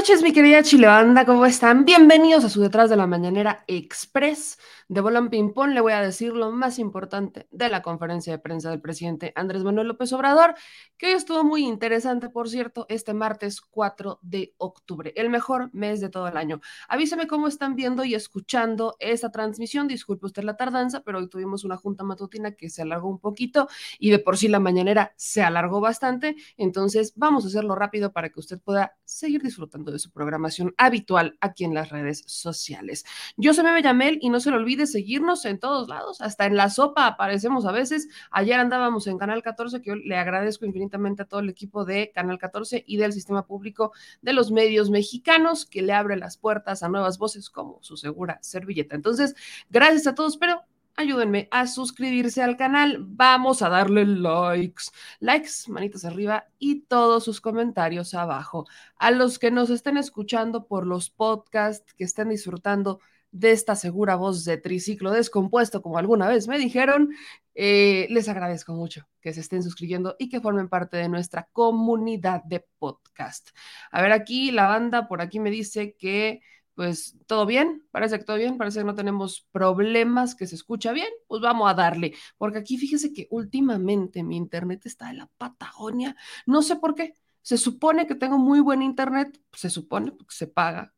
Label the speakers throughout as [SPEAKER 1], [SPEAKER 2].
[SPEAKER 1] Noches, mi querida Chilebanda, ¿cómo están? Bienvenidos a su Detrás de la Mañanera Express de Bolan Pimpón. Le voy a decir lo más importante de la conferencia de prensa del presidente Andrés Manuel López Obrador, que hoy estuvo muy interesante, por cierto, este martes 4 de octubre, el mejor mes de todo el año. Avísame cómo están viendo y escuchando esta transmisión. Disculpe usted la tardanza, pero hoy tuvimos una junta matutina que se alargó un poquito y de por sí la mañanera se alargó bastante. Entonces, vamos a hacerlo rápido para que usted pueda seguir disfrutando de su programación habitual aquí en las redes sociales. Yo soy Meme y no se le olvide seguirnos en todos lados, hasta en la sopa aparecemos a veces. Ayer andábamos en Canal 14, que yo le agradezco infinitamente a todo el equipo de Canal 14 y del sistema público de los medios mexicanos que le abre las puertas a nuevas voces como su segura servilleta. Entonces, gracias a todos, pero ayúdenme a suscribirse al canal. Vamos a darle likes, likes, manitas arriba y todos sus comentarios abajo. A los que nos estén escuchando por los podcasts, que estén disfrutando de esta segura voz de triciclo descompuesto, como alguna vez me dijeron, eh, les agradezco mucho que se estén suscribiendo y que formen parte de nuestra comunidad de podcast. A ver, aquí la banda por aquí me dice que pues todo bien, parece que todo bien, parece que no tenemos problemas, que se escucha bien, pues vamos a darle, porque aquí fíjese que últimamente mi internet está en la Patagonia, no sé por qué, se supone que tengo muy buen internet, se supone, porque se paga,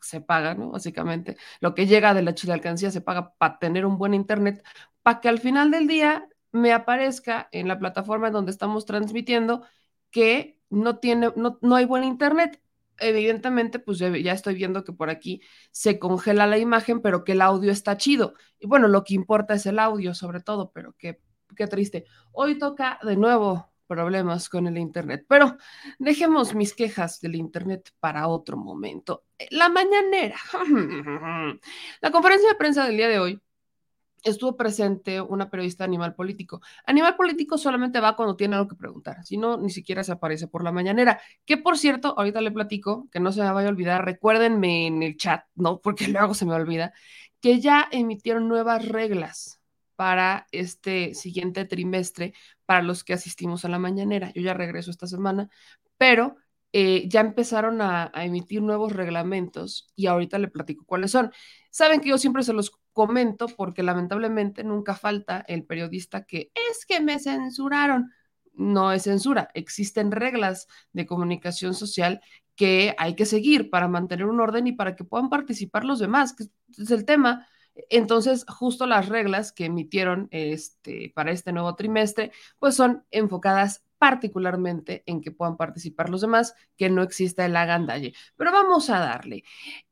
[SPEAKER 1] se paga, ¿no? Básicamente, lo que llega de la chile alcancía se paga para tener un buen internet, para que al final del día me aparezca en la plataforma donde estamos transmitiendo que no tiene, no, no hay buen internet evidentemente, pues ya, estoy viendo que por aquí se congela la imagen, pero que el audio está chido. Y bueno, lo que importa es el audio sobre todo, pero qué, qué triste. Hoy toca de nuevo problemas con el Internet, pero dejemos mis quejas del Internet para otro momento. La mañanera. La conferencia de prensa del día de hoy estuvo presente una periodista Animal Político. Animal Político solamente va cuando tiene algo que preguntar, si no, ni siquiera se aparece por la mañanera. Que por cierto, ahorita le platico, que no se me vaya a olvidar, recuérdenme en el chat, ¿no? Porque luego se me olvida, que ya emitieron nuevas reglas para este siguiente trimestre para los que asistimos a la mañanera. Yo ya regreso esta semana, pero eh, ya empezaron a, emitir nuevos reglamentos y ahorita le platico cuáles son. Saben que yo siempre se los comento porque lamentablemente nunca falta el periodista que es que me censuraron. No es censura, existen reglas de comunicación social que hay que seguir para mantener un orden y para que puedan participar los demás, que es el tema. Entonces, justo las reglas que emitieron este, para este nuevo trimestre, pues son enfocadas particularmente en que puedan participar los demás, que no exista el agandalle. Pero vamos a darle.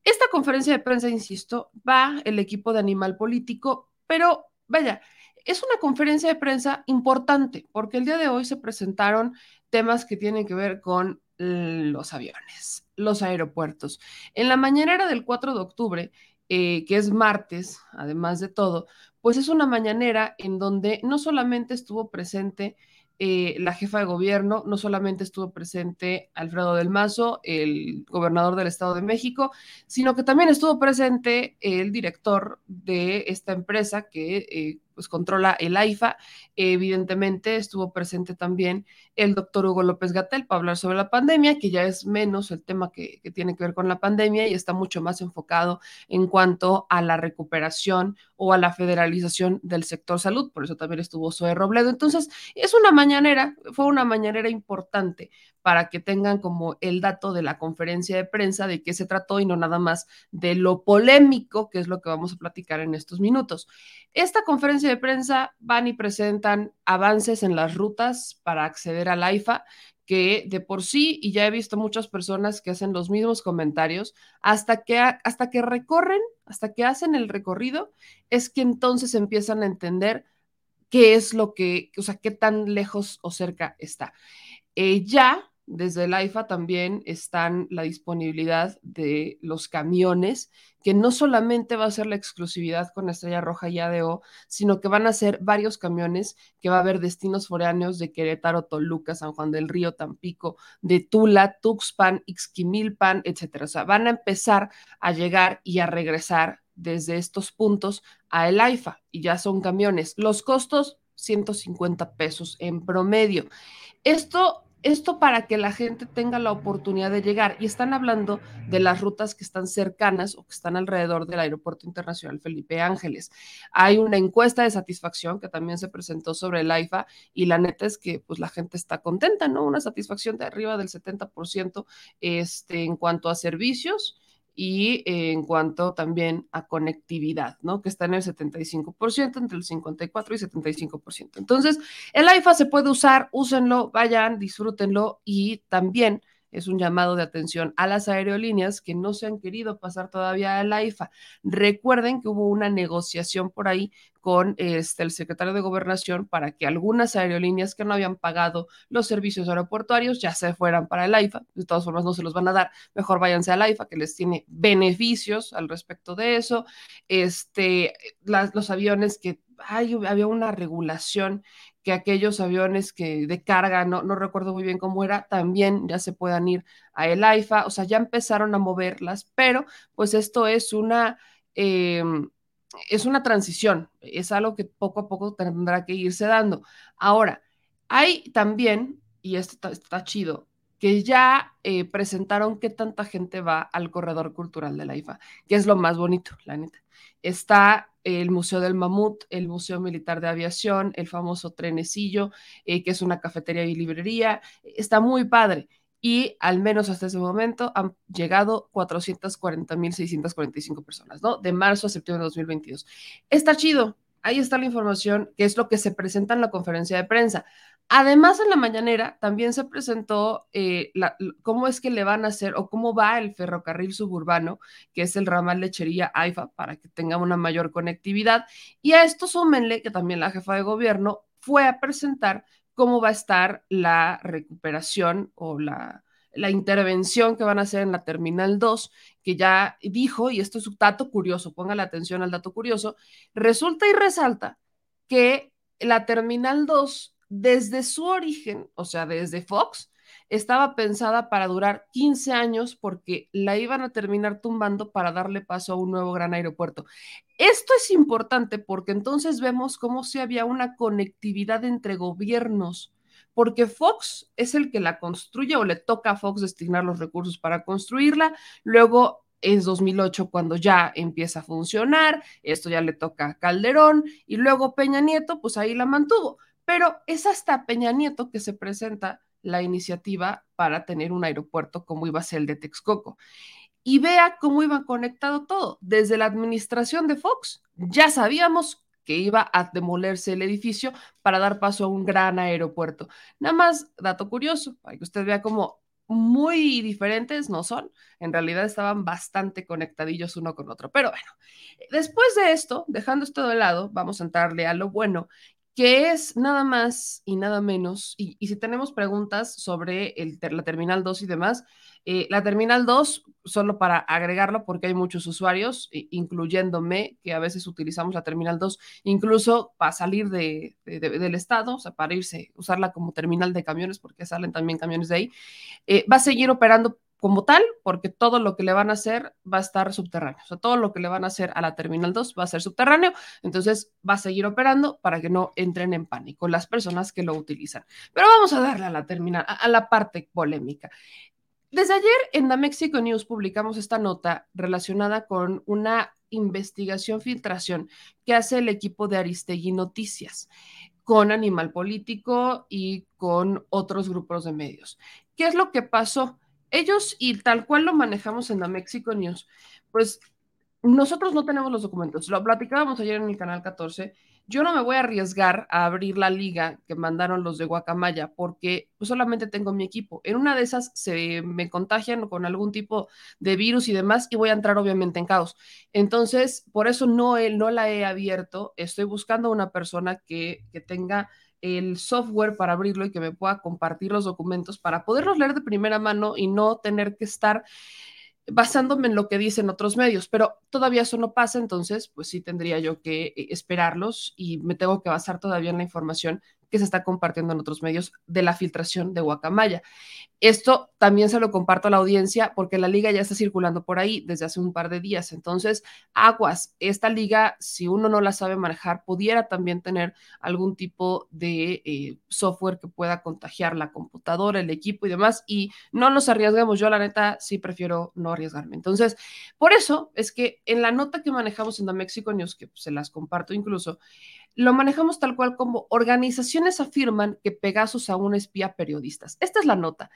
[SPEAKER 1] Esta conferencia de prensa, insisto, va el equipo de Animal Político, pero vaya, es una conferencia de prensa importante porque el día de hoy se presentaron temas que tienen que ver con los aviones, los aeropuertos. En la mañanera del 4 de octubre, eh, que es martes, además de todo, pues es una mañanera en donde no solamente estuvo presente eh, la jefa de gobierno, no solamente estuvo presente Alfredo del Mazo, el gobernador del Estado de México, sino que también estuvo presente el director de esta empresa que eh, pues controla el AIFA. Evidentemente estuvo presente también el doctor Hugo López Gatel para hablar sobre la pandemia, que ya es menos el tema que, tiene que ver con la pandemia y está mucho más enfocado en cuanto a la recuperación o a la federalización del sector salud. Por eso también estuvo Zoe Robledo. Entonces, es una mañanera, fue una mañanera importante para que tengan como el dato de la conferencia de prensa de qué se trató y no nada más de lo polémico, que es lo que vamos a platicar en estos minutos. Esta conferencia de prensa van y presentan avances en las rutas para acceder al AIFA, que de por sí, y ya he visto muchas personas que hacen los mismos comentarios, hasta que, hasta que recorren, hasta que hacen el recorrido, es que entonces empiezan a entender qué es lo que, o sea, qué tan lejos o cerca está. Eh, ya desde el AIFA también están la disponibilidad de los camiones, que no solamente va a ser la exclusividad con Estrella Roja y ADO, sino que van a ser varios camiones que va a haber destinos foráneos de Querétaro, Toluca, San Juan del Río, Tampico, de Tula, Tuxpan, Ixquimilpan, etcétera. O sea, van a empezar a llegar y a regresar desde estos puntos a el AIFA y ya son camiones. Los costos, 150 pesos en promedio. Esto esto para que la gente tenga la oportunidad de llegar. Y están hablando de las rutas que están cercanas o que están alrededor del Aeropuerto Internacional Felipe Ángeles. Hay una encuesta de satisfacción que también se presentó sobre el AIFA y la neta es que pues la gente está contenta, ¿no? Una satisfacción de arriba del 70% este, en cuanto a servicios y eh, en cuanto también a conectividad, ¿no? Que está en el 75%, entre el 54 y 75%. Entonces, el AIFA se puede usar, úsenlo, vayan, disfrútenlo y también es un llamado de atención a las aerolíneas que no se han querido pasar todavía al AIFA. Recuerden que hubo una negociación por ahí con este, el secretario de Gobernación para que algunas aerolíneas que no habían pagado los servicios aeroportuarios ya se fueran para el AIFA. De todas formas, no se los van a dar. Mejor váyanse al AIFA, que les tiene beneficios al respecto de eso. Este, los aviones que hay, había una regulación que aquellos aviones que de carga, no, no recuerdo muy bien cómo era, también ya se puedan ir a el AIFA, o sea, ya empezaron a moverlas, pero pues esto es una... Em, es una transición, es algo que poco a poco tendrá que irse dando. Ahora, hay también, y esto está, chido, que ya eh, presentaron qué tanta gente va al corredor cultural de la IFA, que es lo más bonito, la neta. Está el Museo del Mamut, el Museo Militar de Aviación, el famoso Trenecillo, eh, que es una cafetería y librería. Está muy padre y al menos hasta ese momento han llegado 440.645 personas, ¿no? De marzo a septiembre de 2022. Está chido, ahí está la información, que es lo que se presenta en la conferencia de prensa. Además, en la mañanera también se presentó eh, cómo es que le van a hacer o cómo va el ferrocarril suburbano, que es el ramal lechería AIFA, para que tenga una mayor conectividad. Y a esto súmenle que también la jefa de gobierno fue a presentar cómo va a estar la recuperación o la, la intervención que van a hacer en la Terminal 2, que ya dijo, y esto es un dato curioso, ponga la atención al dato curioso, resulta y resalta que la Terminal 2, desde su origen, o sea, desde Fox, estaba pensada para durar 15 años porque la iban a terminar tumbando para darle paso a un nuevo gran aeropuerto. Esto es importante porque entonces vemos cómo si había una conectividad entre gobiernos, porque Fox es el que la construye o le toca a Fox destinar los recursos para construirla, luego es 2008 cuando ya empieza a funcionar, esto ya le toca a Calderón y luego Peña Nieto, pues ahí la mantuvo, pero es hasta Peña Nieto que se presenta la iniciativa para tener un aeropuerto como iba a ser el de Texcoco. Y vea cómo iba conectado todo. Desde la administración de Fox ya sabíamos que iba a demolerse el edificio para dar paso a un gran aeropuerto. Nada más, dato curioso, para que usted vea cómo muy diferentes no son, en realidad estaban bastante conectadillos uno con otro. Pero bueno, después de esto, dejando esto de lado, vamos a entrarle a lo bueno, que es nada más y nada menos, y, si tenemos preguntas sobre la Terminal 2 y demás, eh, la Terminal 2, solo para agregarlo, porque hay muchos usuarios, incluyéndome, que a veces utilizamos la Terminal 2, incluso para salir de, del estado, o sea, para irse, usarla como terminal de camiones, porque salen también camiones de ahí, eh, va a seguir operando como tal, porque todo lo que le van a hacer va a estar subterráneo. O sea, todo lo que le van a hacer a la Terminal 2 va a ser subterráneo, entonces va a seguir operando para que no entren en pánico las personas que lo utilizan. Pero vamos a darle a la terminal, a, la parte polémica. Desde ayer en la Mexico News publicamos esta nota relacionada con una investigación, filtración que hace el equipo de Aristegui Noticias con Animal Político y con otros grupos de medios. ¿Qué es lo que pasó? Ellos y tal cual lo manejamos en la Mexico News, pues nosotros no tenemos los documentos. Lo platicábamos ayer en el canal 14. yo no me voy a arriesgar a abrir la liga que mandaron los de Guacamaya porque pues, solamente tengo mi equipo. En una de esas se me contagian con algún tipo de virus y demás y voy a entrar obviamente en caos. Entonces, por eso no, no la he abierto. Estoy buscando una persona que, que tenga el software para abrirlo y que me pueda compartir los documentos para poderlos leer de primera mano y no tener que estar basándome en lo que dicen otros medios, pero todavía eso no pasa, entonces pues sí tendría yo que eh, esperarlos y me tengo que basar todavía en la información que se está compartiendo en otros medios de la filtración de Guacamaya. Esto también se lo comparto a la audiencia porque la liga ya está circulando por ahí desde hace un par de días. Entonces, aguas, esta liga, si uno no la sabe manejar, pudiera también tener algún tipo de eh, software que pueda contagiar la computadora, el equipo y demás. Y no nos arriesgamos. Yo, la neta, sí prefiero no arriesgarme. Entonces, por eso es que en la nota que manejamos en The Mexico News, que se las comparto incluso, lo manejamos tal cual como organizaciones afirman que Pegasus aún espía periodistas. Esta es la nota.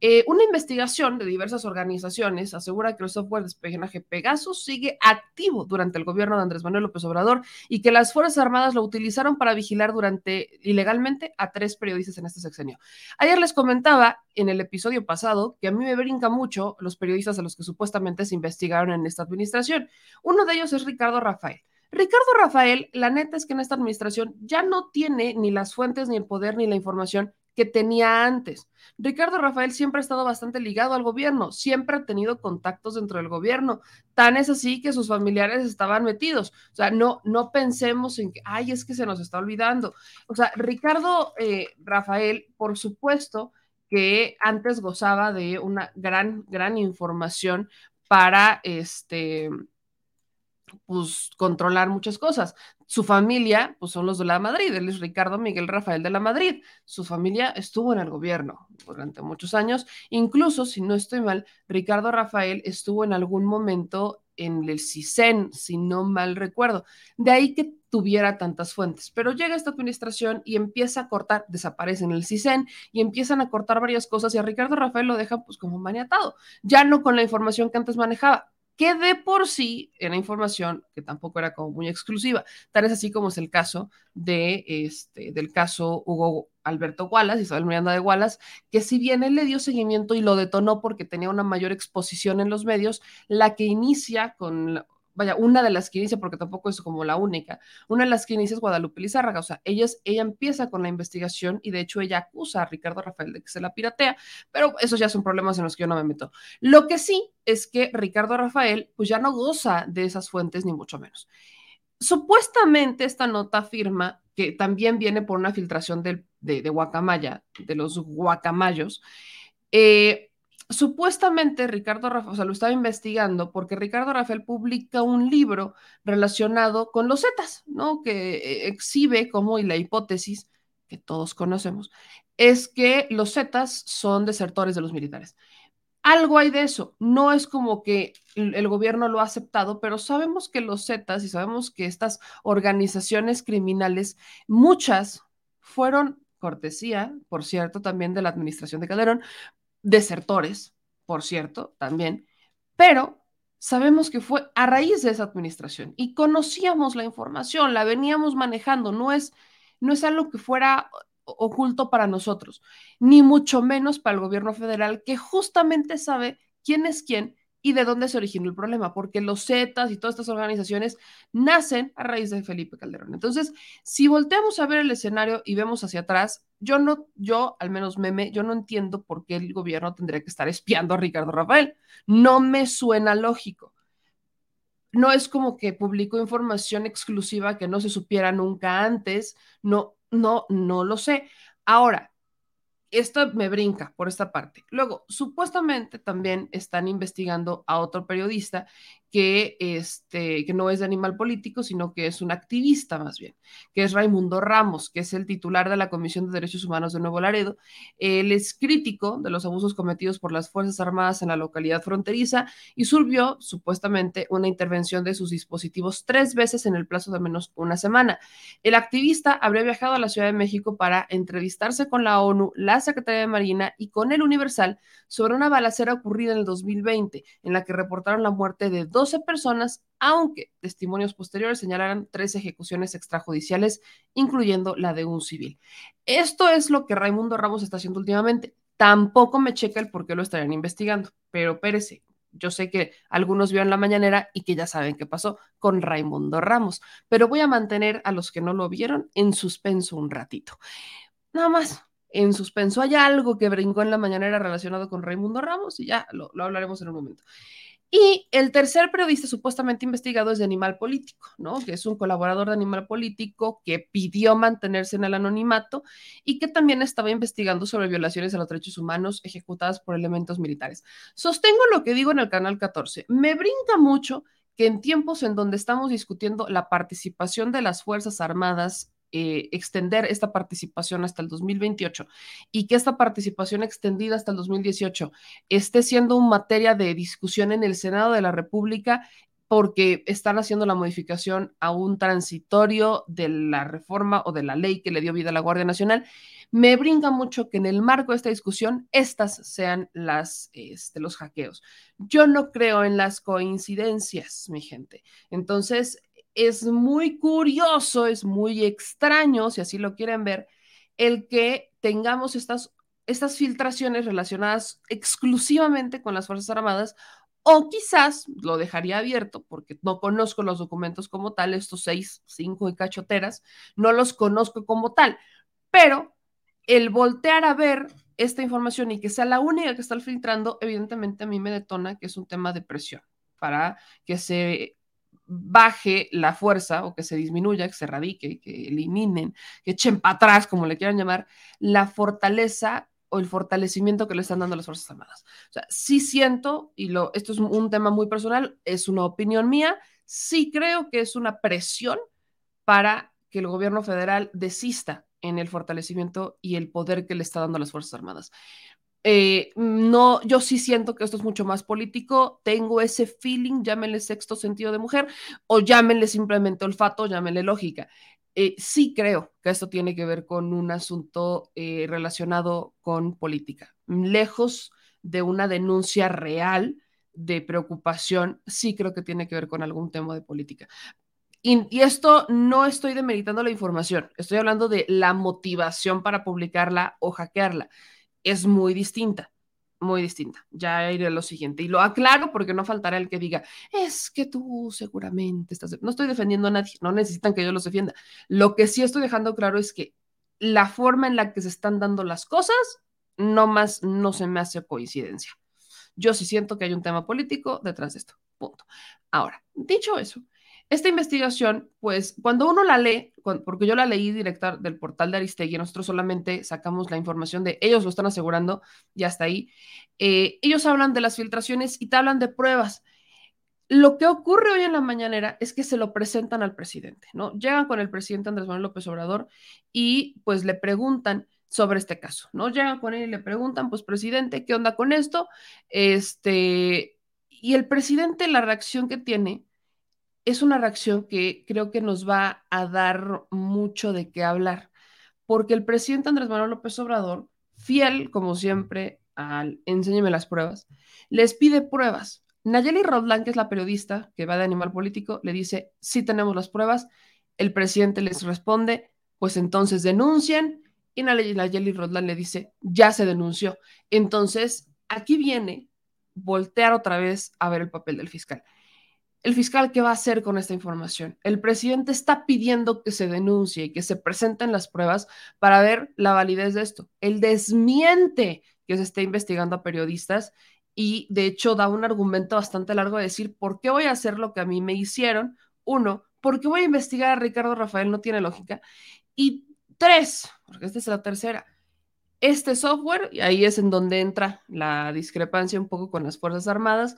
[SPEAKER 1] Eh, una investigación de diversas organizaciones asegura que el software de espionaje Pegasus sigue activo durante el gobierno de Andrés Manuel López Obrador y que las Fuerzas Armadas lo utilizaron para vigilar durante ilegalmente a tres periodistas en este sexenio. Ayer les comentaba en el episodio pasado que a mí me brinca mucho los periodistas a los que supuestamente se investigaron en esta administración. Uno de ellos es Ricardo Rafael. Ricardo Rafael, la neta es que en esta administración ya no tiene ni las fuentes, ni el poder, ni la información que tenía antes. Ricardo Rafael siempre ha estado bastante ligado al gobierno, siempre ha tenido contactos dentro del gobierno. Tan es así que sus familiares estaban metidos. O sea, no, no pensemos en que, ay, es que se nos está olvidando. O sea, Ricardo eh, Rafael, por supuesto que antes gozaba de una gran, gran información para este pues controlar muchas cosas. Su familia, pues son los de la Madrid, él es Ricardo Miguel Rafael de la Madrid. Su familia estuvo en el gobierno durante muchos años, incluso si no estoy mal, Ricardo Rafael estuvo en algún momento en el CISEN, si no mal recuerdo. De ahí que tuviera tantas fuentes. Pero llega esta administración y empieza a cortar, desaparece en el CISEN y empiezan a cortar varias cosas y a Ricardo Rafael lo dejan pues como maniatado, ya no con la información que antes manejaba que de por sí era información que tampoco era como muy exclusiva. Tal es así como es el caso de este, del caso Hugo Alberto Wallace, Isabel Miranda de Wallace, que si bien él le dio seguimiento y lo detonó porque tenía una mayor exposición en los medios, la que inicia con vaya, una de las que inicia, porque tampoco es como la única, una de las que inicia es Guadalupe Lizárraga, o sea, ella, ella empieza con la investigación y de hecho ella acusa a Ricardo Rafael de que se la piratea, pero esos ya son problemas en los que yo no me meto. Lo que sí es que Ricardo Rafael pues ya no goza de esas fuentes ni mucho menos. Supuestamente esta nota afirma que también viene por una filtración de, de, de Guacamaya, de los guacamayos, eh, supuestamente Ricardo Rafael, o sea, lo estaba investigando porque Ricardo Rafael publica un libro relacionado con los Zetas, ¿no? Que eh, exhibe como, y la hipótesis que todos conocemos, es que los Zetas son desertores de los militares. Algo hay de eso, no es como que el gobierno lo ha aceptado, pero sabemos que los Zetas y sabemos que estas organizaciones criminales, muchas fueron cortesía, por cierto, también de la administración de Calderón, desertores, por cierto, también, pero sabemos que fue a raíz de esa administración y conocíamos la información, la veníamos manejando, no es, no es algo que fuera oculto para nosotros, ni mucho menos para el gobierno federal, que justamente sabe quién es quién y de dónde se originó el problema, porque los Zetas y todas estas organizaciones nacen a raíz de Felipe Calderón. Entonces, si volteamos a ver el escenario y vemos hacia atrás, yo no, yo al menos meme, yo no entiendo por qué el gobierno tendría que estar espiando a Ricardo Rafael. No me suena lógico. No es como que publicó información exclusiva que no se supiera nunca antes. No, no, no lo sé. Ahora, esto me brinca por esta parte. Luego, supuestamente también están investigando a otro periodista que, este, que no es de animal político, sino que es un activista más bien, que es Raimundo Ramos, que es el titular de la Comisión de Derechos Humanos de Nuevo Laredo. Él es crítico de los abusos cometidos por las Fuerzas Armadas en la localidad fronteriza y surgió supuestamente una intervención de sus dispositivos tres veces en el plazo de menos una semana. El activista habría viajado a la Ciudad de México para entrevistarse con la ONU, la Secretaría de Marina y con el Universal sobre una balacera ocurrida en el 2020, en la que reportaron la muerte de dos 12 personas, aunque testimonios posteriores señalaran tres ejecuciones extrajudiciales, incluyendo la de un civil. Esto es lo que Raimundo Ramos está haciendo últimamente. Tampoco me checa el por qué lo estarían investigando, pero Pérez, yo sé que algunos vieron la mañanera y que ya saben qué pasó con Raimundo Ramos, pero voy a mantener a los que no lo vieron en suspenso un ratito. Nada más, en suspenso. Hay algo que brincó en la mañanera relacionado con Raimundo Ramos y ya lo, lo hablaremos en un momento. Y el tercer periodista supuestamente investigado es de Animal Político, ¿no? Que es un colaborador de Animal Político que pidió mantenerse en el anonimato y que también estaba investigando sobre violaciones a los derechos humanos ejecutadas por elementos militares. Sostengo lo que digo en el canal 14. Me brinca mucho que en tiempos en donde estamos discutiendo la participación de las Fuerzas Armadas eh, extender esta participación hasta el 2028 y que esta participación extendida hasta el 2018 esté siendo una materia de discusión en el Senado de la República porque están haciendo la modificación a un transitorio de la reforma o de la ley que le dio vida a la Guardia Nacional. Me brinca mucho que en el marco de esta discusión estas sean las este, los hackeos. Yo no creo en las coincidencias, mi gente. Entonces, es muy curioso, es muy extraño, si así lo quieren ver, el que tengamos estas, estas filtraciones relacionadas exclusivamente con las Fuerzas Armadas o quizás lo dejaría abierto porque no conozco los documentos como tal, estos seis, cinco y cachoteras, no los conozco como tal, pero el voltear a ver esta información y que sea la única que está filtrando, evidentemente a mí me detona que es un tema de presión para que se baje la fuerza o que se disminuya, que se radique, que eliminen, que echen para atrás, como le quieran llamar, la fortaleza o el fortalecimiento que le están dando las Fuerzas Armadas. O sea, sí siento, y esto es un tema muy personal, es una opinión mía, sí creo que es una presión para que el gobierno federal desista en el fortalecimiento y el poder que le está dando las Fuerzas Armadas. Eh, no, yo sí siento que esto es mucho más político, tengo ese feeling, llámenle sexto sentido de mujer o llámenle simplemente olfato, llámenle lógica. Eh, sí creo que esto tiene que ver con un asunto eh, relacionado con política, lejos de una denuncia real de preocupación, sí creo que tiene que ver con algún tema de política. Y, y, esto no estoy demeritando la información, estoy hablando de la motivación para publicarla o hackearla es muy distinta, muy distinta. Ya iré a lo siguiente. Y lo aclaro porque no faltará el que diga, es que tú seguramente estás... No estoy defendiendo a nadie, no necesitan que yo los defienda. Lo que sí estoy dejando claro es que la forma en la que se están dando las cosas, no más no se me hace coincidencia. Yo sí siento que hay un tema político detrás de esto. Punto. Ahora, dicho eso, esta investigación, pues cuando uno la lee, porque yo la leí directa del portal de Aristegui, nosotros solamente sacamos la información de ellos lo están asegurando y hasta ahí, eh, ellos hablan de las filtraciones y te hablan de pruebas. Lo que ocurre hoy en la mañanera es que se lo presentan al presidente, ¿no? Llegan con el presidente Andrés Manuel López Obrador y pues le preguntan sobre este caso, ¿no? Llegan con él y le preguntan, pues presidente, ¿qué onda con esto? Este, y el presidente, la reacción que tiene es una reacción que creo que nos va a dar mucho de qué hablar, porque el presidente Andrés Manuel López Obrador, fiel como siempre al enséñeme las pruebas, les pide pruebas. Nayeli Rodlan, que es la periodista que va de Animal Político, le dice, sí tenemos las pruebas. El presidente les responde, pues entonces denuncien. Y Nayeli Rodlan le dice, ya se denunció. Entonces, aquí viene voltear otra vez a ver el papel del fiscal el fiscal, ¿qué va a hacer con esta información? El presidente está pidiendo que se denuncie y que se presenten las pruebas para ver la validez de esto. Él desmiente que se esté investigando a periodistas y de hecho da un argumento bastante largo de decir, ¿por qué voy a hacer lo que a mí me hicieron? Uno, ¿por qué voy a investigar a Ricardo Rafael? No tiene lógica. Y tres, porque esta es la tercera, este software, y ahí es en donde entra la discrepancia un poco con las Fuerzas Armadas,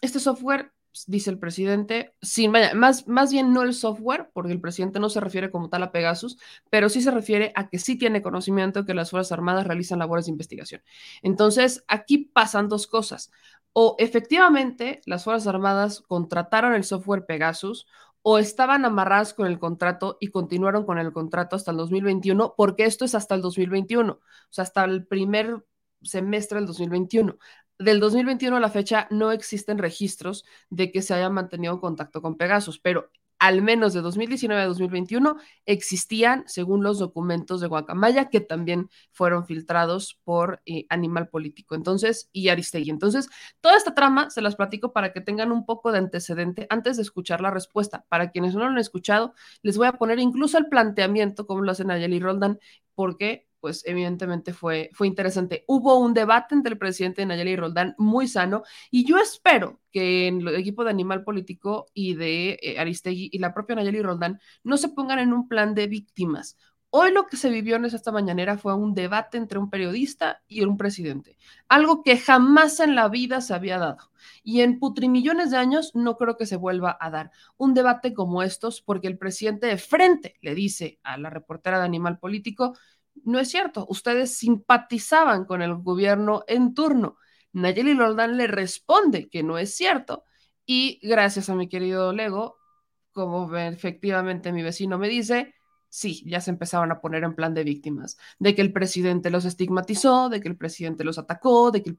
[SPEAKER 1] este software dice el presidente, sin, más, más bien no el software, porque el presidente no se refiere como tal a Pegasus, pero sí se refiere a que sí tiene conocimiento que las Fuerzas Armadas realizan labores de investigación. Entonces, aquí pasan dos cosas. O efectivamente las Fuerzas Armadas contrataron el software Pegasus o estaban amarradas con el contrato y continuaron con el contrato hasta el 2021, porque esto es hasta el 2021, o sea, hasta el primer semestre del 2021 del 2021 a la fecha no existen registros de que se haya mantenido contacto con Pegasus, pero al menos de 2019 a 2021 existían, según los documentos de Guacamaya, que también fueron filtrados por eh, Animal Político, entonces, y Aristegui. Entonces, toda esta trama se las platico para que tengan un poco de antecedente antes de escuchar la respuesta. Para quienes no lo han escuchado, les voy a poner incluso el planteamiento, como lo hacen Ayeli Roldan, porque pues evidentemente fue, fue interesante. Hubo un debate entre el presidente Nayeli y Roldán muy sano y yo espero que en el equipo de Animal Político y de eh, Aristegui y la propia Nayeli Roldán no se pongan en un plan de víctimas. Hoy lo que se vivió en esta mañanera fue un debate entre un periodista y un presidente, algo que jamás en la vida se había dado. Y en putrimillones de años no creo que se vuelva a dar un debate como estos, porque el presidente de frente le dice a la reportera de Animal Político, no es cierto, ustedes simpatizaban con el gobierno en turno. Nayeli Roldán le responde que no es cierto y gracias a mi querido Lego, como efectivamente mi vecino me dice, sí, ya se empezaban a poner en plan de víctimas, de que el presidente los estigmatizó, de que el presidente los atacó, de que...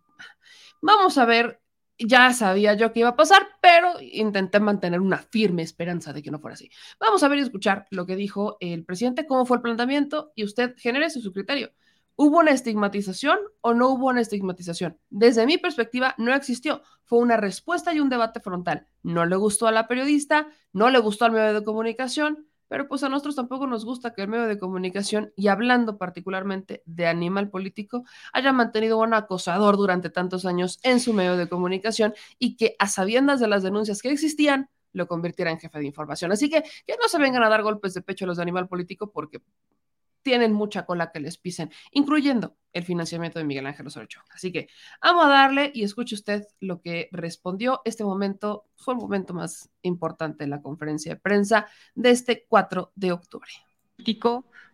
[SPEAKER 1] Vamos a ver ya sabía yo que iba a pasar, pero intenté mantener una firme esperanza de que no fuera así. Vamos a ver y escuchar lo que dijo el presidente, cómo fue el planteamiento y usted genere su criterio. ¿Hubo una estigmatización o no hubo una estigmatización? Desde mi perspectiva, no existió. Fue una respuesta y un debate frontal. No le gustó a la periodista, no le gustó al medio de comunicación, pero pues a nosotros tampoco nos gusta que el medio de comunicación, y hablando particularmente de animal político, haya mantenido un acosador durante tantos años en su medio de comunicación y que a sabiendas de las denuncias que existían, lo convirtiera en jefe de información. Así que que no se vengan a dar golpes de pecho a los de animal político porque tienen mucha cola que les pisen, incluyendo el financiamiento de Miguel Ángel Osorio Así que vamos a darle y escuche usted lo que respondió. Este momento fue el momento más importante en la conferencia de prensa de este 4 de octubre.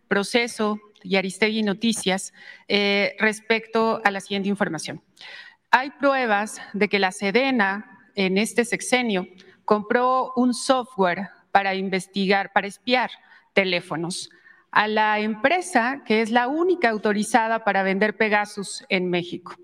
[SPEAKER 2] Proceso y Aristegui Noticias eh, respecto a la siguiente información. Hay pruebas de que la Sedena en este sexenio compró un software para investigar, para espiar teléfonos a la empresa que es la única autorizada para vender Pegasus en México.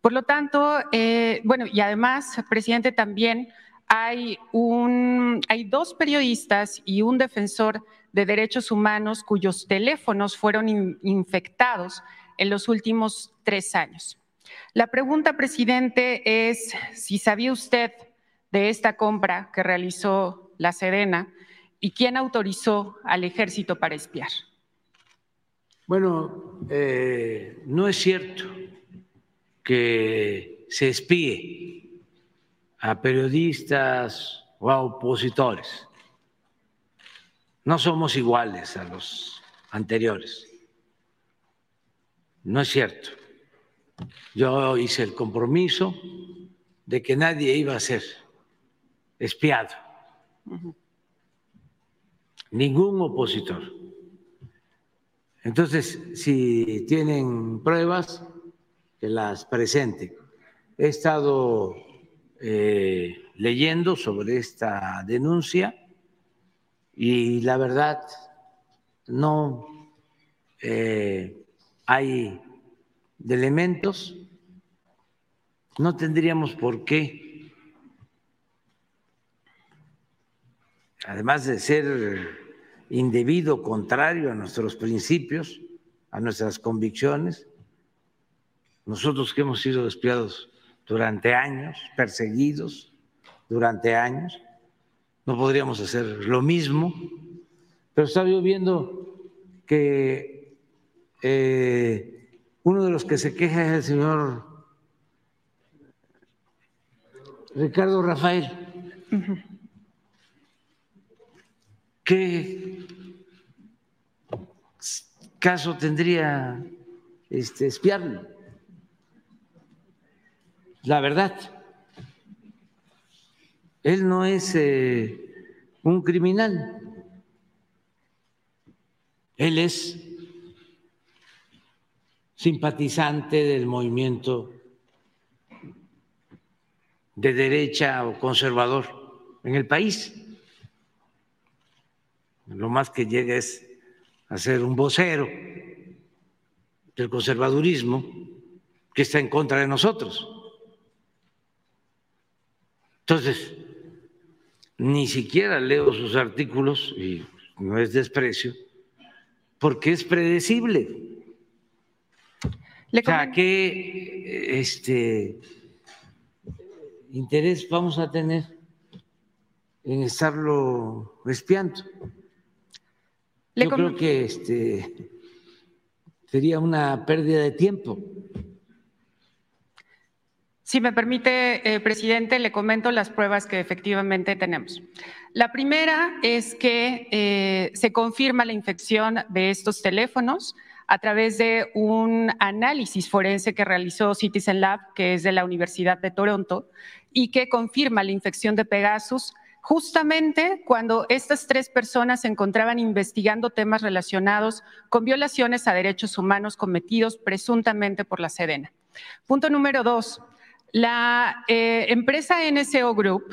[SPEAKER 2] Por lo tanto, eh, bueno, y además, presidente, también hay, un, hay dos periodistas y un defensor de derechos humanos cuyos teléfonos fueron infectados en los últimos tres años. La pregunta, presidente, es si sabía usted de esta compra que realizó la Sedena ¿Y quién autorizó al ejército para espiar?
[SPEAKER 3] Bueno, eh, no es cierto que se espíe a periodistas o a opositores. No somos iguales a los anteriores. No es cierto. Yo hice el compromiso de que nadie iba a ser espiado ningún opositor. Entonces, si tienen pruebas, que las presenten. He estado eh, leyendo sobre esta denuncia y la verdad no eh, hay elementos, no tendríamos por qué además de ser indebido, contrario a nuestros principios, a nuestras convicciones, nosotros que hemos sido espiados durante años, perseguidos durante años, no podríamos hacer lo mismo, pero estaba yo viendo que eh, uno de los que se queja es el señor Ricardo Rafael. ¿Qué caso tendría este, espiarlo? La verdad, él no es eh, un criminal, él es simpatizante del movimiento de derecha o conservador en el país lo más que llega es a ser un vocero del conservadurismo que está en contra de nosotros. Entonces, ni siquiera leo sus artículos y no es desprecio, porque es predecible.
[SPEAKER 2] Le
[SPEAKER 3] O sea, ¿qué este, interés vamos a tener en estarlo espiando?
[SPEAKER 2] Le
[SPEAKER 3] Yo creo que este, sería una pérdida de tiempo.
[SPEAKER 2] Si me permite, eh, presidente, le comento las pruebas que efectivamente tenemos. La primera es que eh, se confirma la infección de estos teléfonos a través de un análisis forense que realizó Citizen Lab, que es de la Universidad de Toronto, y que confirma la infección de Pegasus justamente cuando estas tres personas se encontraban investigando temas relacionados con violaciones a derechos humanos cometidos presuntamente por la Sedena. Punto número dos. La eh, empresa NSO Group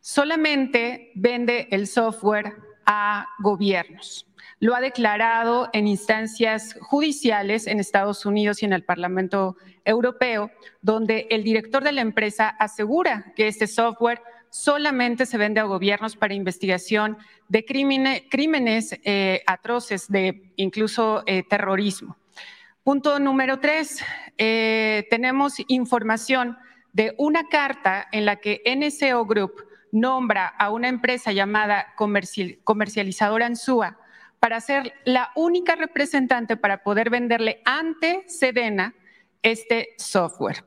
[SPEAKER 2] solamente vende el software a gobiernos. Lo ha declarado en instancias judiciales en Estados Unidos y en el Parlamento Europeo, donde el director de la empresa asegura que este software solamente se vende a gobiernos para investigación de crímenes, crímenes eh, atroces, de incluso eh, terrorismo. Punto número tres, eh, tenemos información de una carta en la que NSO Group nombra a una empresa llamada comercial- comercializadora Ansúa para ser la única representante para poder venderle ante Sedena este software.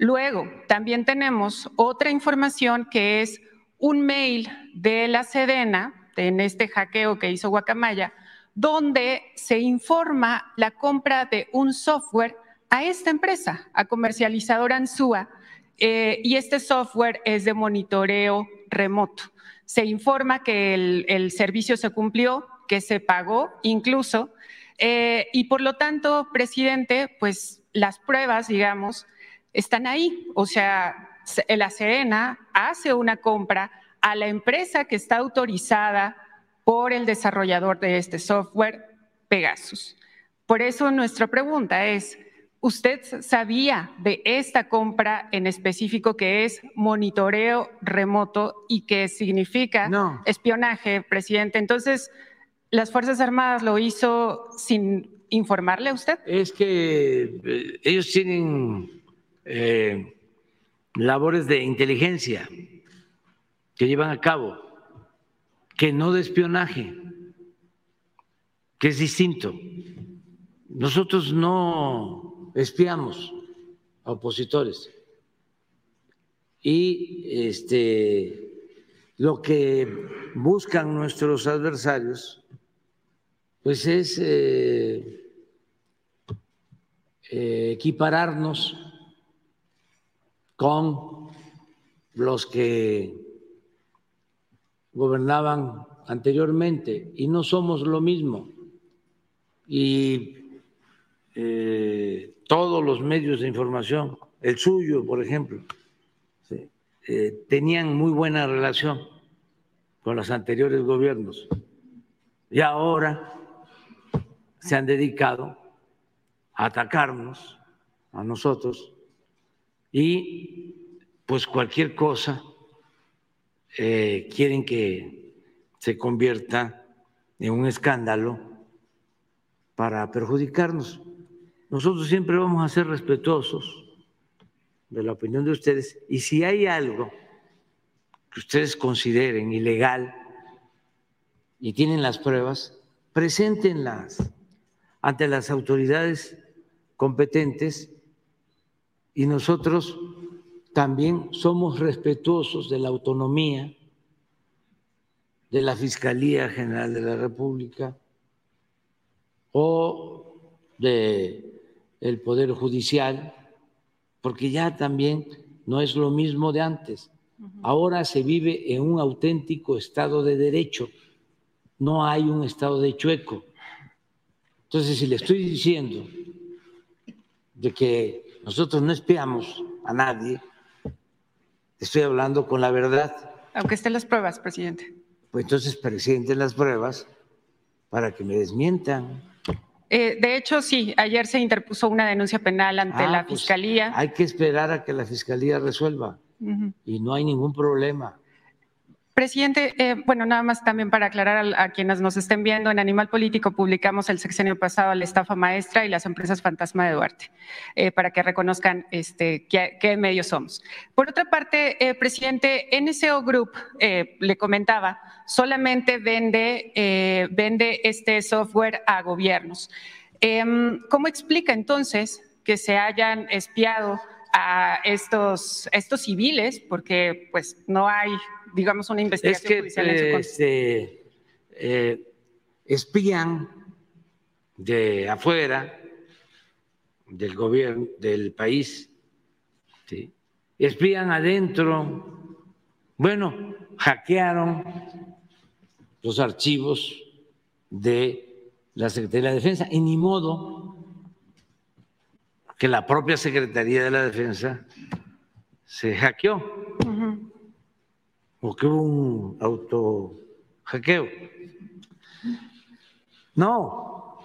[SPEAKER 2] Luego, también tenemos otra información que es un mail de la Sedena, en este hackeo que hizo Guacamaya, donde se informa la compra de un software a esta empresa, a comercializadora Ansúa, eh, y este software es de monitoreo remoto. Se informa que el, servicio se cumplió, que se pagó incluso, eh, y por lo tanto, presidente, pues las pruebas, digamos, están ahí. O sea, se- la Serena hace una compra a la empresa que está autorizada por el desarrollador de este software, Pegasus. Por eso nuestra pregunta es, ¿usted sabía de esta compra en específico que es monitoreo remoto y que significa
[SPEAKER 3] No.
[SPEAKER 2] espionaje, presidente? Entonces, ¿las Fuerzas Armadas lo hizo sin informarle a usted?
[SPEAKER 3] Es que eh, ellos tienen eh, labores de inteligencia que llevan a cabo, que no de espionaje, que es distinto. Nosotros no espiamos a opositores. Y este, lo que buscan nuestros adversarios, pues es eh, eh, equipararnos con los que gobernaban anteriormente y no somos lo mismo. Y eh, todos los medios de información, el suyo, por ejemplo, eh, tenían muy buena relación con los anteriores gobiernos y ahora se han dedicado a atacarnos a nosotros y pues cualquier cosa eh, quieren que se convierta en un escándalo para perjudicarnos. Nosotros siempre vamos a ser respetuosos de la opinión de ustedes y si hay algo que ustedes consideren ilegal y tienen las pruebas, preséntenlas ante las autoridades competentes y nosotros también somos respetuosos de la autonomía de la Fiscalía General de la República o de el Poder Judicial, porque ya también no es lo mismo de antes. Ahora se vive en un auténtico Estado de Derecho, no hay un Estado de chueco. Entonces, si le estoy diciendo de que nosotros no espiamos a nadie, estoy hablando con la verdad,
[SPEAKER 2] Aunque estén las pruebas, presidente.
[SPEAKER 3] pues entonces presenten las pruebas para que me desmientan.
[SPEAKER 2] Eh, de hecho, sí, ayer se interpuso una denuncia penal ante
[SPEAKER 3] Ah,
[SPEAKER 2] la
[SPEAKER 3] pues,
[SPEAKER 2] Fiscalía.
[SPEAKER 3] Hay que esperar a que la Fiscalía resuelva. Y no hay ningún problema.
[SPEAKER 2] Presidente, eh, bueno, nada más también para aclarar al- a, quienes nos estén viendo, en Animal Político publicamos el sexenio pasado la estafa maestra y las empresas fantasma de Duarte, eh, para que reconozcan este, qué, qué medios somos. Por otra parte, eh, presidente, NSO Group, eh, le comentaba, solamente vende, vende este software a gobiernos. Em, ¿Cómo explica entonces que se hayan espiado a estos, estos civiles? Porque pues no hay, digamos, una
[SPEAKER 3] Es
[SPEAKER 2] investigación
[SPEAKER 3] que
[SPEAKER 2] judicial en su contra.
[SPEAKER 3] este, eh, espían de afuera del gobierno, del país, ¿sí? espían adentro. Bueno, hackearon los archivos de la Secretaría de Defensa y ni modo que la propia Secretaría de la Defensa se hackeó. O que hubo un auto hackeo. No,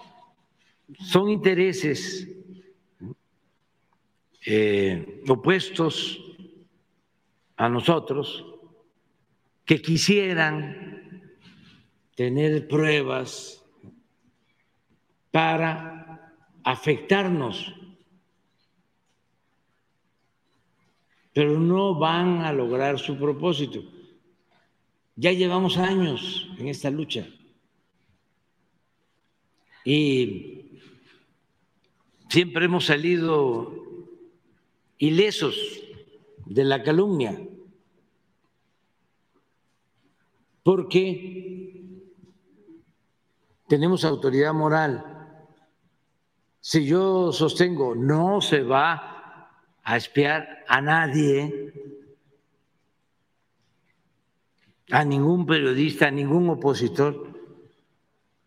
[SPEAKER 3] son intereses eh, opuestos a nosotros que quisieran tener pruebas para afectarnos, pero no van a lograr su propósito. Ya llevamos años en esta lucha. Y siempre hemos salido ilesos de la calumnia, porque tenemos autoridad moral. Si yo sostengo no se va a espiar a nadie, a ningún periodista, a ningún opositor,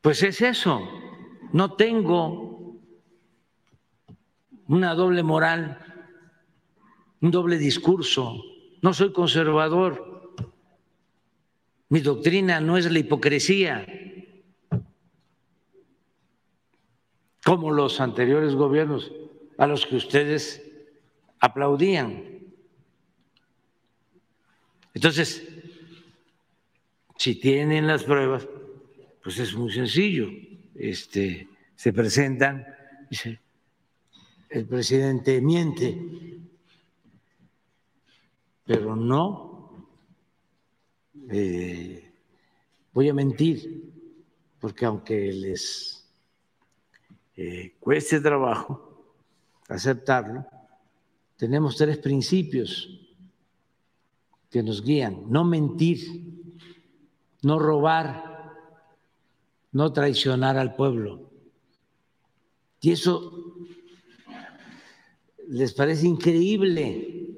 [SPEAKER 3] pues es eso. No tengo una doble moral, un doble discurso. No soy conservador. Mi doctrina no es la hipocresía, como los anteriores gobiernos a los que ustedes aplaudían. Entonces, si tienen las pruebas, pues es muy sencillo. Este, se presentan, dice, el presidente miente, pero no eh, voy a mentir, porque aunque les eh, cueste trabajo aceptarlo, tenemos tres principios que nos guían. No mentir, no robar, no traicionar al pueblo. Y eso les parece increíble,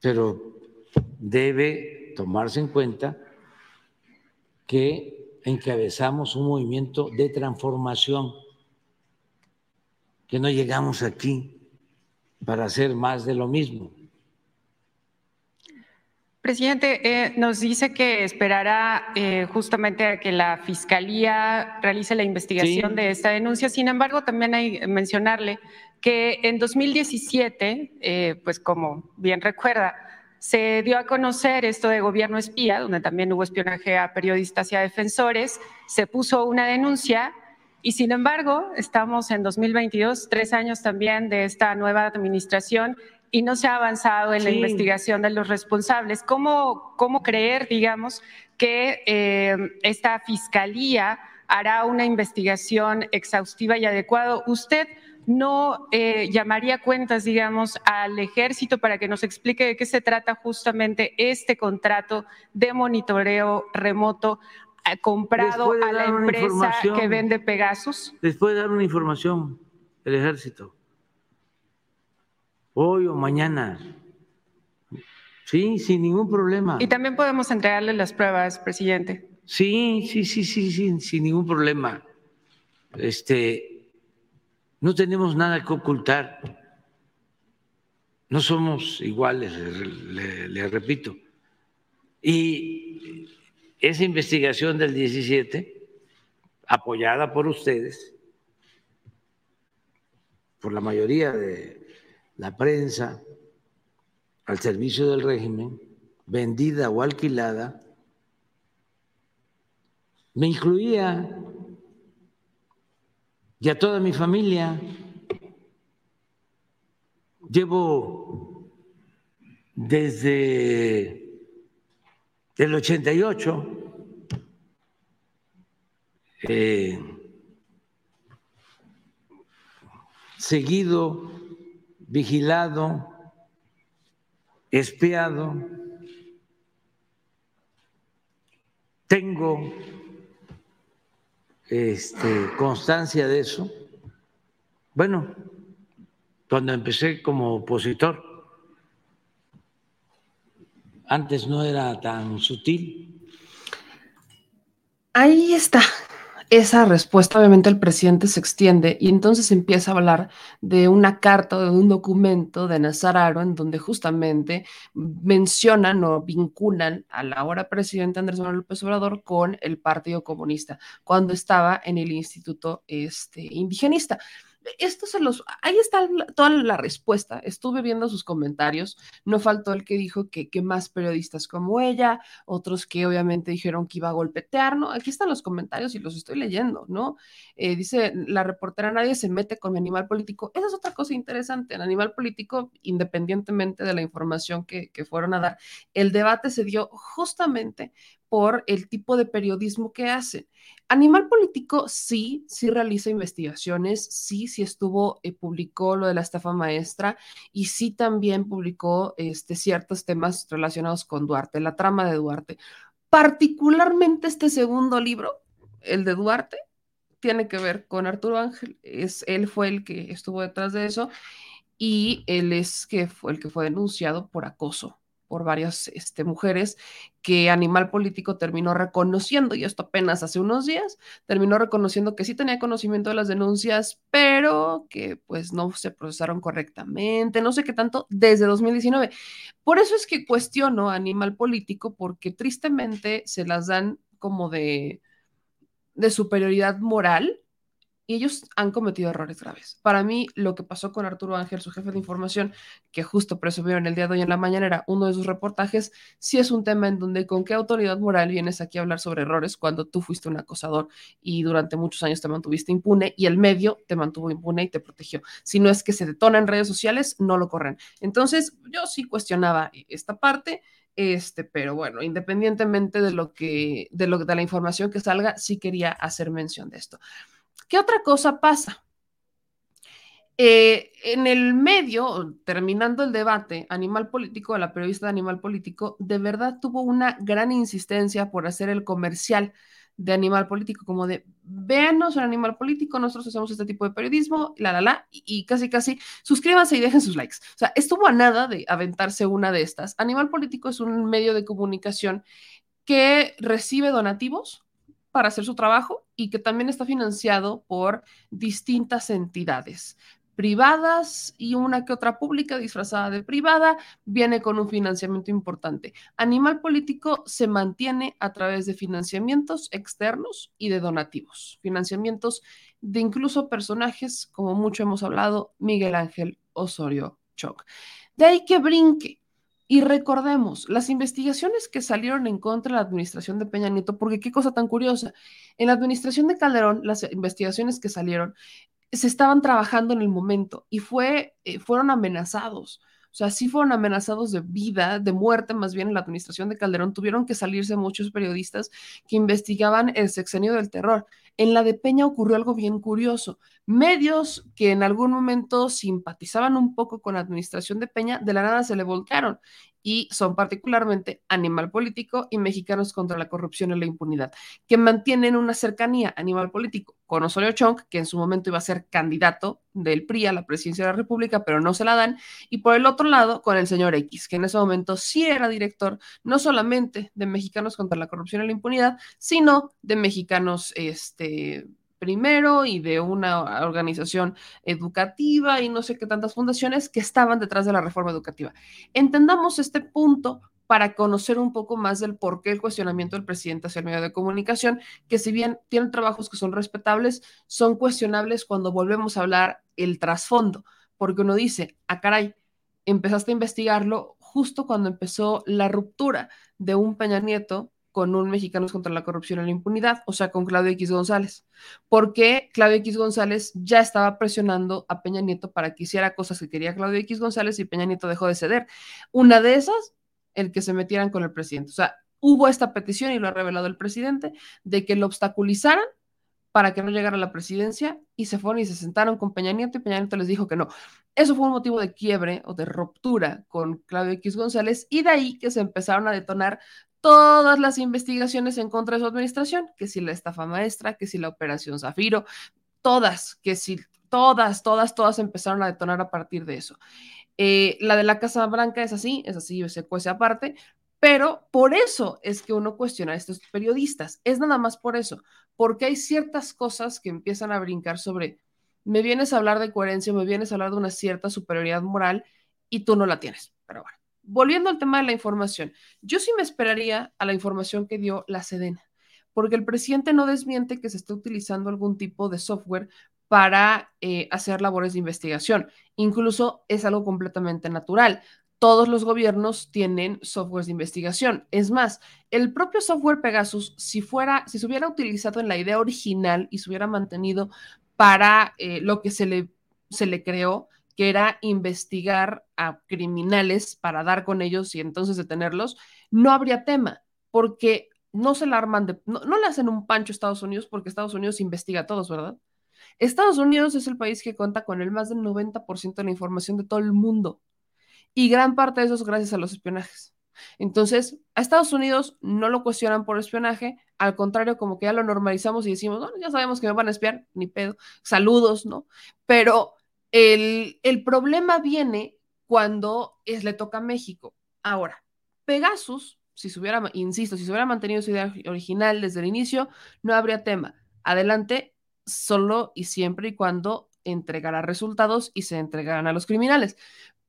[SPEAKER 3] pero debe tomarse en cuenta que encabezamos un movimiento de transformación, que no llegamos aquí para hacer más de lo mismo.
[SPEAKER 2] Presidente, eh, nos dice que esperará eh, justamente a que la Fiscalía realice la investigación
[SPEAKER 3] Sí.
[SPEAKER 2] de esta denuncia. Sin embargo, también hay que mencionarle que en 2017, eh, pues como bien recuerda, se dio a conocer esto de gobierno espía, donde también hubo espionaje a periodistas y a defensores, se puso una denuncia y sin embargo estamos en 2022, tres años también de esta nueva administración y no se ha avanzado en la investigación de los responsables. ¿Cómo, cómo creer, digamos, que eh, esta fiscalía hará una investigación exhaustiva y adecuada? ¿Usted no eh, llamaría cuentas, digamos, al ejército para que nos explique de qué se trata justamente este contrato de monitoreo remoto eh, comprado a la empresa que vende Pegasus?
[SPEAKER 3] Les puede dar una información el ejército. Hoy o mañana. Sí, sin ningún problema.
[SPEAKER 2] Y también podemos entregarle las pruebas, presidente.
[SPEAKER 3] Sí, sí, sí, sí, sí, sin ningún problema. Este, no tenemos nada que ocultar. No somos iguales, le, le- le repito. Y esa investigación del 17, apoyada por ustedes, por la mayoría de la prensa, al servicio del régimen, vendida o alquilada, me incluía y a toda mi familia. Llevo desde el 88 eh, seguido, vigilado, espiado. Tengo este, constancia de eso. Bueno, cuando empecé como opositor, antes no era tan sutil.
[SPEAKER 1] Ahí está, esa respuesta, obviamente, el presidente se extiende y entonces empieza a hablar de una carta o de un documento de Nazararo en donde justamente mencionan o vinculan a la ahora presidente Andrés Manuel López Obrador con el Partido Comunista cuando estaba en el Instituto este, Indigenista esto se los, ahí está toda la respuesta. Estuve viendo sus comentarios. No faltó el que dijo que, que, más periodistas como ella, otros que obviamente dijeron que iba a golpetear, ¿no? Aquí están los comentarios y los estoy leyendo, ¿no? Eh, dice la reportera, nadie se mete con mi animal político. Esa es otra cosa interesante. El animal político, independientemente de la información que, que fueron a dar, el debate se dio justamente por el tipo de periodismo que hacen. Animal Político sí, sí realiza investigaciones, sí, sí estuvo, eh, publicó lo de la estafa maestra y sí también publicó este, ciertos temas relacionados con Duarte, la trama de Duarte. Particularmente este segundo libro, el de Duarte, tiene que ver con Arturo Ángel, es, él fue el que estuvo detrás de eso y él es que fue el que fue denunciado por acoso por varias este, mujeres que Animal Político terminó reconociendo, y esto apenas hace unos días, terminó reconociendo que sí tenía conocimiento de las denuncias, pero que pues no se procesaron correctamente, no sé qué tanto, desde 2019. Por eso es que cuestiono a Animal Político, porque tristemente se las dan como de, de superioridad moral y ellos han cometido errores graves. Para mí, lo que pasó con Arturo Ángel, su jefe de información, que justo presumieron el día de hoy en la mañana, era uno de sus reportajes, sí es un tema en donde con qué autoridad moral vienes aquí a hablar sobre errores cuando tú fuiste un acosador y durante muchos años te mantuviste impune y el medio te mantuvo impune y te protegió. Si no es que se detona en redes sociales, no lo corren. Entonces, yo sí cuestionaba esta parte. Este, pero bueno, independientemente de lo que, de lo de la información que salga, sí quería hacer mención de esto. ¿Qué otra cosa pasa? Eh, en el medio, terminando el debate, Animal Político, la periodista de Animal Político, de verdad tuvo una gran insistencia por hacer el comercial de Animal Político, como de, véanos en Animal Político, nosotros hacemos este tipo de periodismo, la, la, la, y, casi, casi, suscríbanse y dejen sus likes. O sea, estuvo a nada de aventarse una de estas. Animal Político es un medio de comunicación que recibe donativos para hacer su trabajo y que también está financiado por distintas entidades privadas y una que otra pública disfrazada de privada, viene con un financiamiento importante. Animal Político se mantiene a través de financiamientos externos y de donativos, financiamientos de incluso personajes, como mucho hemos hablado, Miguel Ángel Osorio Choc. De ahí que brinque y recordemos, las investigaciones que salieron en contra de la administración de Peña Nieto, porque qué cosa tan curiosa, en la administración de Calderón, las investigaciones que salieron se estaban trabajando en el momento y fue, eh, fueron amenazados. O sea, sí fueron amenazados de vida, de muerte más bien en la administración de Calderón. Tuvieron que salirse muchos periodistas que investigaban el sexenio del terror. En la de Peña ocurrió algo bien curioso. Medios que en algún momento simpatizaban un poco con la administración de Peña, de la nada se le voltearon y son particularmente Animal Político y Mexicanos contra la Corrupción y la Impunidad, que mantienen una cercanía Animal Político con Osorio Chong, que en su momento iba a ser candidato del PRI a la presidencia de la República, pero no se la dan, y por el otro lado con el señor X, que en ese momento sí era director no solamente de Mexicanos contra la Corrupción y la Impunidad, sino de Mexicanos este, primero y de una organización educativa y no sé qué tantas fundaciones que estaban detrás de la reforma educativa. Entendamos este punto para conocer un poco más del por qué el cuestionamiento del presidente hacia el medio de comunicación, que si bien tienen trabajos que son respetables, son cuestionables cuando volvemos a hablar el trasfondo, porque uno dice, ah, caray, empezaste a investigarlo justo cuando empezó la ruptura de un Peña Nieto con un Mexicanos contra la Corrupción y la Impunidad, o sea, con Claudio X González, porque Claudio X González ya estaba presionando a Peña Nieto para que hiciera cosas que quería Claudio X González y Peña Nieto dejó de ceder. Una de esas, el que se metieran con el presidente. O sea, hubo esta petición, y lo ha revelado el presidente, de que lo obstaculizaran para que no llegara a la presidencia y se fueron y se sentaron con Peña Nieto y Peña Nieto les dijo que no. Eso fue un motivo de quiebre o de ruptura con Claudio X González y de ahí que se empezaron a detonar todas las investigaciones en contra de su administración, que si la estafa maestra, que si la operación Zafiro, todas, que si todas, todas, todas empezaron a detonar a partir de eso. Eh, la de la Casa Blanca es así, es así, se cuece aparte, pero por eso es que uno cuestiona a estos periodistas, es nada más por eso, porque hay ciertas cosas que empiezan a brincar sobre, me vienes a hablar de coherencia, me vienes a hablar de una cierta superioridad moral y tú no la tienes, pero bueno volviendo al tema de la información, yo sí me esperaría a la información que dio la Sedena, porque el presidente no desmiente que se esté utilizando algún tipo de software para eh, hacer labores de investigación. Incluso es algo completamente natural. Todos los gobiernos tienen softwares de investigación. Es más, el propio software Pegasus, si fuera, si se hubiera utilizado en la idea original y se hubiera mantenido para eh, lo que se le, se le creó, que era investigar a criminales para dar con ellos y entonces detenerlos, no habría tema, porque no se la arman de, no, le hacen un pancho a Estados Unidos porque Estados Unidos investiga a todos, ¿verdad? Estados Unidos es el país que cuenta con el más del 90% de la información de todo el mundo y gran parte de eso es gracias a los espionajes. Entonces, a Estados Unidos no lo cuestionan por espionaje, al contrario, como que ya lo normalizamos y decimos, no, ya sabemos que me van a espiar, ni pedo, saludos, ¿no? Pero el, problema viene cuando es, le toca a México. Ahora, Pegasus, si se hubiera, insisto, si se hubiera mantenido su idea original desde el inicio, no habría tema. Adelante, solo y siempre y cuando entregará resultados y se entregarán a los criminales.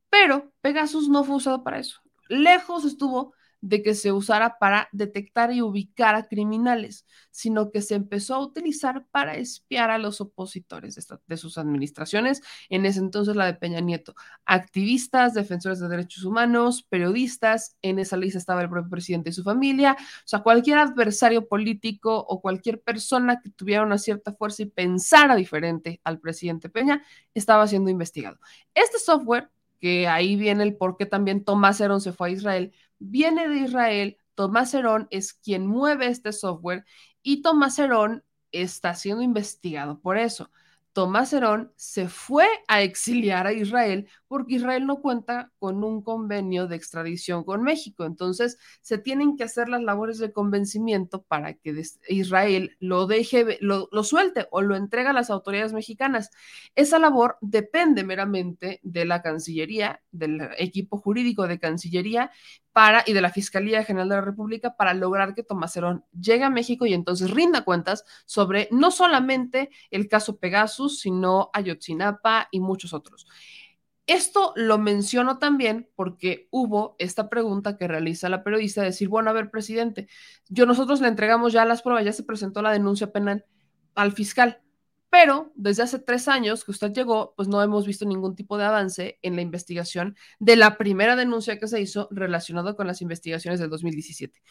[SPEAKER 1] Pero Pegasus no fue usado para eso. Lejos estuvo de que se usara para detectar y ubicar a criminales, sino que se empezó a utilizar para espiar a los opositores de, sus administraciones, en ese entonces la de Peña Nieto, activistas, defensores de derechos humanos, periodistas, en esa lista estaba el propio presidente y su familia, o sea, cualquier adversario político o cualquier persona que tuviera una cierta fuerza y pensara diferente al presidente Peña, estaba siendo investigado. Este software que ahí viene el por qué también Tomás Herón se fue a Israel, viene de Israel, Tomás Herón es quien mueve este software y Tomás Herón está siendo investigado por eso. Tomás Herón se fue a exiliar a Israel porque Israel no cuenta con un convenio de extradición con México. Entonces, se tienen que hacer las labores de convencimiento para que Israel lo deje, lo, suelte o lo entregue a las autoridades mexicanas. Esa labor depende meramente de la Cancillería, del equipo jurídico de Cancillería para, y de la Fiscalía General de la República para lograr que Tomás Herón llegue a México y entonces rinda cuentas sobre no solamente el caso Pegasus, sino Ayotzinapa y muchos otros. Esto lo menciono también porque hubo esta pregunta que realiza la periodista de decir, bueno, a ver, presidente, yo nosotros le entregamos ya las pruebas, ya se presentó la denuncia penal al fiscal. Pero desde hace tres años que usted llegó, pues no hemos visto ningún tipo de avance en la investigación de la primera denuncia que se hizo relacionada con las investigaciones del 2017.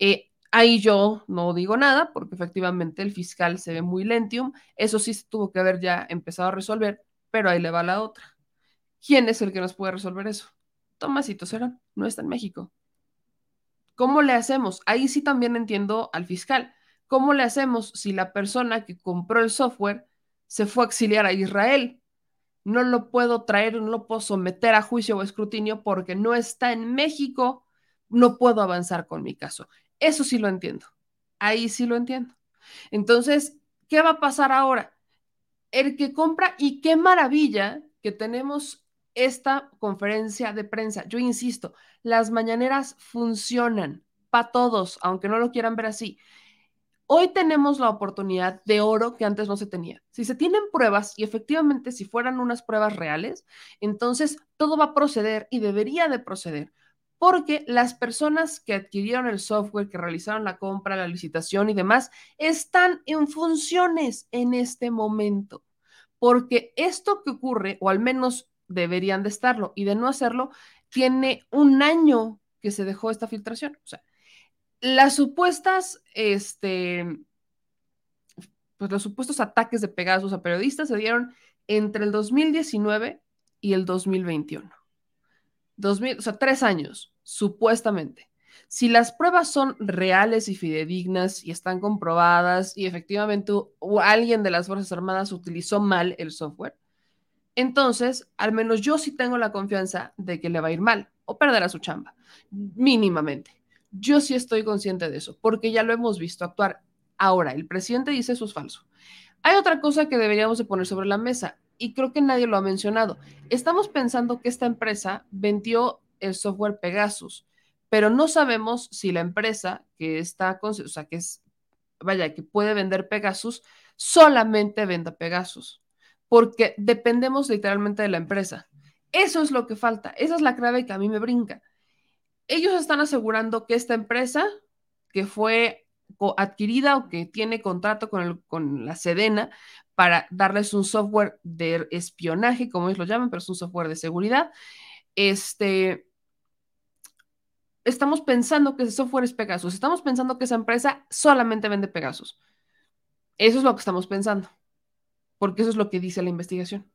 [SPEAKER 1] Eh, ahí yo no digo nada porque efectivamente el fiscal se ve muy lentium. Eso sí se tuvo que haber ya empezado a resolver, pero ahí le va la otra. ¿Quién es el que nos puede resolver eso? Tomasito Serán, no está en México. ¿Cómo le hacemos? Ahí sí también entiendo al fiscal. ¿Cómo le hacemos si la persona que compró el software se fue a exiliar a Israel. No lo puedo traer, no lo puedo someter a juicio o escrutinio porque no está en México. No puedo avanzar con mi caso. Eso sí lo entiendo. Ahí sí lo entiendo. Entonces, ¿qué va a pasar ahora? El que compra, y qué maravilla que tenemos esta conferencia de prensa. Yo insisto, las mañaneras funcionan para todos, aunque no lo quieran ver así. Hoy tenemos la oportunidad de oro que antes no se tenía. Si se tienen pruebas y efectivamente si fueran unas pruebas reales, entonces todo va a proceder y debería de proceder porque las personas que adquirieron el software, que realizaron la compra, la licitación y demás, están en funciones en este momento. Porque esto que ocurre, o al menos deberían de estarlo, y de no hacerlo, tiene un año que se dejó esta filtración. O sea, las supuestas, este, pues los supuestos ataques de Pegasus a periodistas se dieron entre el 2019 y el 2021. 2000, o sea, tres años, supuestamente. Si las pruebas son reales y fidedignas y están comprobadas y efectivamente alguien de las Fuerzas Armadas utilizó mal el software, entonces al menos yo sí tengo la confianza de que le va a ir mal o perderá su chamba, mínimamente. Yo sí estoy consciente de eso, porque ya lo hemos visto actuar. Ahora, el presidente dice eso es falso. Hay otra cosa que deberíamos de poner sobre la mesa y creo que nadie lo ha mencionado. Estamos pensando que esta empresa vendió el software Pegasus, pero no sabemos si la empresa que está, o sea, que es, vaya, que puede vender Pegasus, solamente venda Pegasus, porque dependemos literalmente de la empresa. Eso es lo que falta, esa es la clave que a mí me brinca. Ellos están asegurando que esta empresa, que fue adquirida o que tiene contrato con, la Sedena para darles un software de espionaje, como ellos lo llaman, pero es un software de seguridad, este, estamos pensando que ese software es Pegasus, estamos pensando que esa empresa solamente vende Pegasus. Eso es lo que estamos pensando, porque eso es lo que dice la investigación.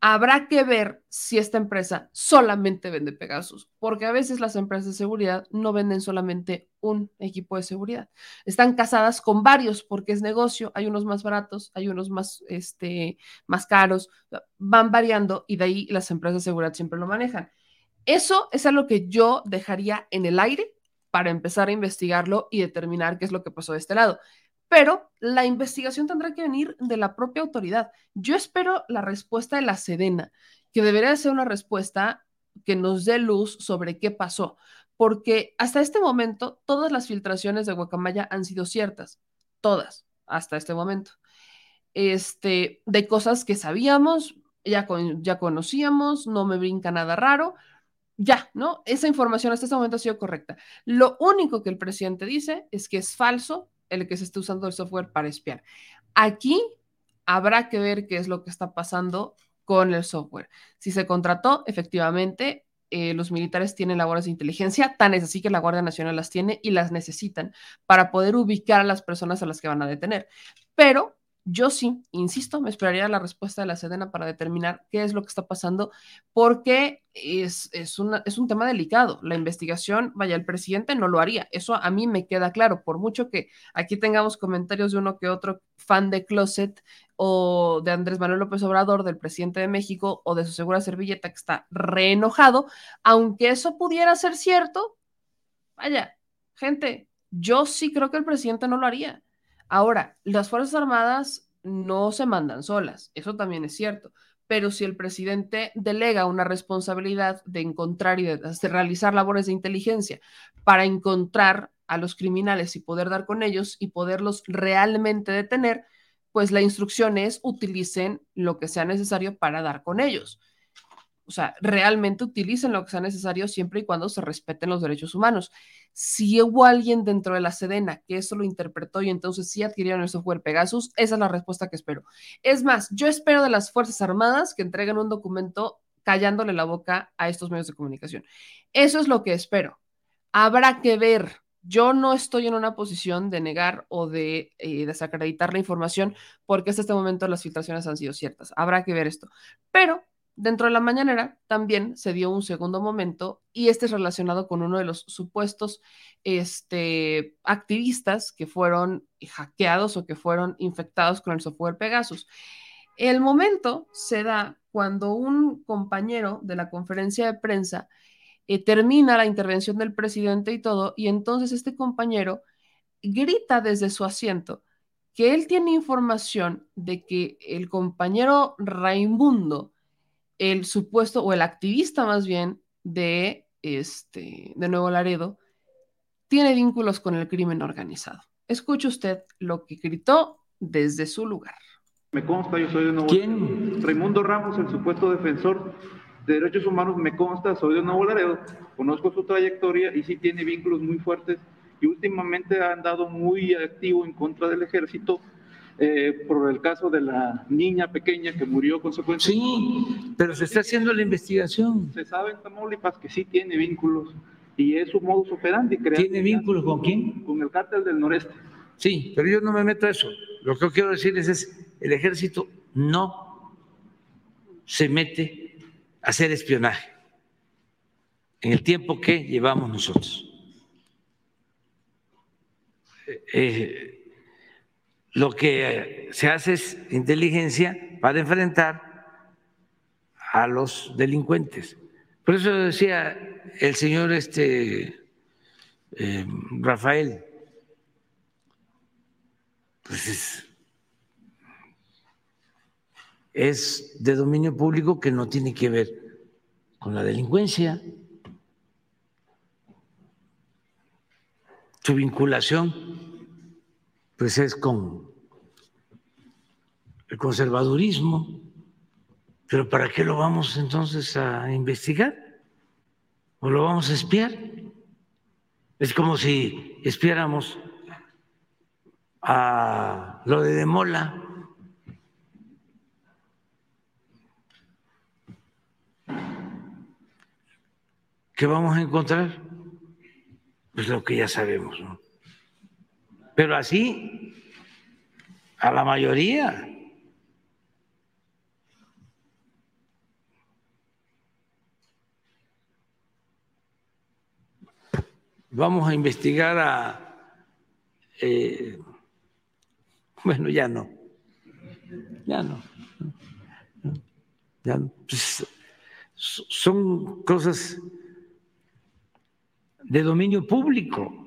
[SPEAKER 1] Habrá que ver si esta empresa solamente vende Pegasus, porque a veces las empresas de seguridad no venden solamente un equipo de seguridad. Están casadas con varios porque es negocio, hay unos más baratos, hay unos más, este, más caros, van variando y de ahí las empresas de seguridad siempre lo manejan. Eso es algo que yo dejaría en el aire para empezar a investigarlo y determinar qué es lo que pasó de este lado. Pero la investigación tendrá que venir de la propia autoridad. Yo espero la respuesta de la Sedena, que debería ser una respuesta que nos dé luz sobre qué pasó, porque hasta este momento todas las filtraciones de Guacamaya han sido ciertas, todas, hasta este momento. Este, de cosas que sabíamos, ya, ya conocíamos, no me brinca nada raro, ya, ¿no? Esa información hasta este momento ha sido correcta. Lo único que el presidente dice es que es falso el que se esté usando el software para espiar. Aquí habrá que ver qué es lo que está pasando con el software. Si se contrató, efectivamente, eh, los militares tienen labores de inteligencia, tan es así que la Guardia Nacional las tiene y las necesitan para poder ubicar a las personas a las que van a detener. Pero yo sí, insisto, me esperaría la respuesta de la Sedena para determinar qué es lo que está pasando, porque es, es, un tema delicado. La investigación, vaya, el presidente no lo haría. Eso a mí me queda claro, por mucho que aquí tengamos comentarios de uno que otro fan de Closet o de Andrés Manuel López Obrador, del presidente de México o de su segura servilleta que está reenojado, aunque eso pudiera ser cierto, vaya, gente, yo sí creo que el presidente no lo haría Ahora, las Fuerzas Armadas no se mandan solas, eso también es cierto, pero si el presidente delega una responsabilidad de encontrar y de, realizar labores de inteligencia para encontrar a los criminales y poder dar con ellos y poderlos realmente detener, pues la instrucción es utilicen lo que sea necesario para dar con ellos o sea, realmente utilicen lo que sea necesario siempre y cuando se respeten los derechos humanos. Si hubo alguien dentro de la Sedena que eso lo interpretó y entonces sí adquirieron el software Pegasus, esa es la respuesta que espero. Es más, yo espero de las Fuerzas Armadas que entreguen un documento callándole la boca a estos medios de comunicación. Eso es lo que espero. Habrá que ver. Yo no estoy en una posición de negar o de eh, desacreditar la información porque hasta este momento las filtraciones han sido ciertas. Habrá que ver esto. Pero Dentro de la mañanera también se dio un segundo momento y este es relacionado con uno de los supuestos este, activistas que fueron hackeados o que fueron infectados con el software Pegasus. El momento se da cuando un compañero de la conferencia de prensa eh, termina la intervención del presidente y todo, y entonces este compañero grita desde su asiento que él tiene información de que el compañero Raimundo, el supuesto o el activista más bien de, este, de Nuevo Laredo tiene vínculos con el crimen organizado. Escuche usted lo que gritó desde su lugar.
[SPEAKER 4] Me consta, yo soy de Nuevo
[SPEAKER 3] ¿Quién?
[SPEAKER 4] Raimundo Ramos, el supuesto defensor de derechos humanos, me consta, soy de Nuevo Laredo, conozco su trayectoria y sí tiene vínculos muy fuertes y últimamente ha andado muy activo en contra del ejército eh, por el caso de la niña pequeña que murió consecuencia.
[SPEAKER 3] Sí, pero se está haciendo la investigación.
[SPEAKER 4] Se sabe en Tamaulipas que sí tiene vínculos y es su modus operandi. crear
[SPEAKER 3] ¿Tiene vínculos con quién?
[SPEAKER 4] Con el cártel del noreste.
[SPEAKER 3] Sí, pero yo no me meto a eso. Lo que quiero decirles es, el ejército no se mete a hacer espionaje en el tiempo que llevamos nosotros. Eh, lo que se hace es inteligencia para enfrentar a los delincuentes. Por eso decía el señor este, eh, Rafael, pues es, es de dominio público que no tiene que ver con la delincuencia. Su vinculación pues es con el conservadurismo. Pero ¿para qué lo vamos entonces a investigar? ¿O lo vamos a espiar? Es como si espiáramos a lo de Demola. ¿Qué vamos a encontrar? Pues lo que ya sabemos, ¿no? Pero así, a la mayoría. Vamos a investigar a... Eh, bueno, ya no. Ya no. Ya no. Pues, son cosas de dominio público.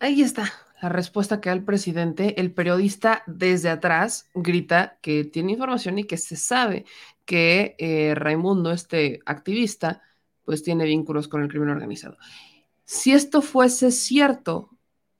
[SPEAKER 1] Ahí está la respuesta que da el presidente. El periodista desde atrás grita que tiene información y que se sabe que eh, Raimundo, este activista, pues tiene vínculos con el crimen organizado. Si esto fuese cierto,